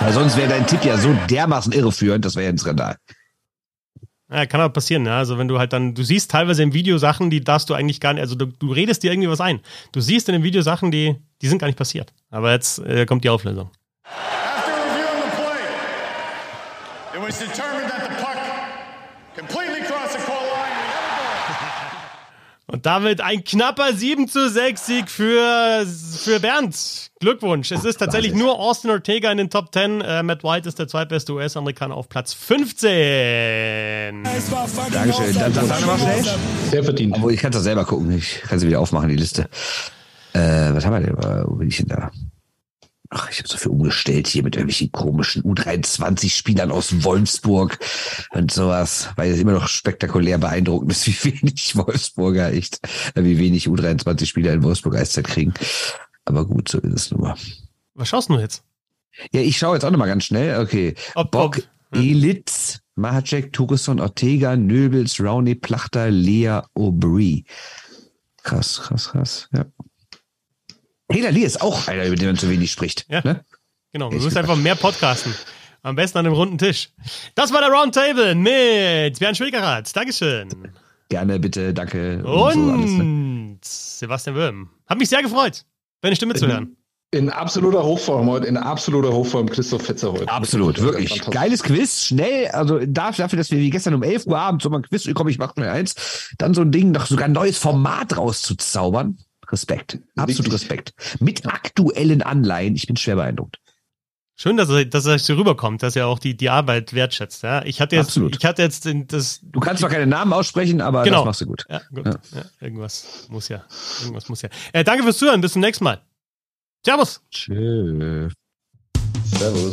Weil sonst wäre dein Tipp ja so dermaßen irreführend, das wäre ja ein Skandal. Ja, kann aber passieren, ja. Also wenn du halt dann, du siehst teilweise im Video Sachen, die darfst du eigentlich gar nicht, also du, du redest dir irgendwie was ein. Du siehst in dem Video Sachen, die, die sind gar nicht passiert. Aber jetzt äh, kommt die Auflösung. After reviewing the play, it was determined that the puck completely crossed the goal line. Und damit ein knapper 7 zu 6 Sieg für, für Bernd. Glückwunsch. Es ist tatsächlich nur Austin Ortega in den Top 10. Äh, Matt White ist der zweitbeste US-Amerikaner auf Platz 15. Dankeschön. Dann sag mal schnell. Sehr verdient. Obwohl, ich kann es selber gucken. Ich kann sie wieder aufmachen, die Liste. Äh, was haben wir denn? Äh, Wo bin ich denn da? Ach, ich habe so viel umgestellt hier mit irgendwelchen komischen U23-Spielern aus Wolfsburg und sowas, weil es immer noch spektakulär beeindruckend ist, wie wenig Wolfsburger echt, äh, wie wenig U23-Spieler in Wolfsburg Eiszeit kriegen. Aber gut, so ist es nun mal. Was schaust du jetzt? Ja, ich schaue jetzt auch nochmal ganz schnell. Okay. Ob- Bock, ob- Elitz, Mahacek, Turisson, Ortega, Nöbels, Rowney, Plachter, Lea, Aubry. Krass, krass, krass. Ja. Hela Lee ist auch einer, über den man zu wenig spricht. Ja. Ne? Genau, du Ich- musst einfach mehr podcasten. Am besten an einem runden Tisch. Das war der Roundtable mit Bernd Schwickerath. Dankeschön. Gerne, bitte, danke. so alles, ne? Und Sebastian Wöhm. Hat mich sehr gefreut, deine Stimme zu hören. In absoluter Hochform heute, in absoluter Hochform Christoph Fetzer heute. Absolut, wirklich. Geiles Quiz, schnell, also dafür, dafür, dass wir wie gestern um 11 Uhr abends so mal ein Quiz, komm, ich mach schnell eins, dann so ein Ding, noch sogar ein neues Format rauszuzaubern. Respekt, absolut. Respekt. Mit aktuellen Anleihen, ich bin schwer beeindruckt. Schön, dass er, dass er so rüberkommt, dass er auch die, die Arbeit wertschätzt. Ja? Ich hatte jetzt, Absolut. ich hatte jetzt das. Du kannst zwar keine Namen aussprechen, aber Genau. das machst du gut. Ja, gut. Ja. Ja. irgendwas muss ja. Irgendwas muss ja. Äh, danke fürs Zuhören. Bis zum nächsten Mal. Servus. Tschö. Servus.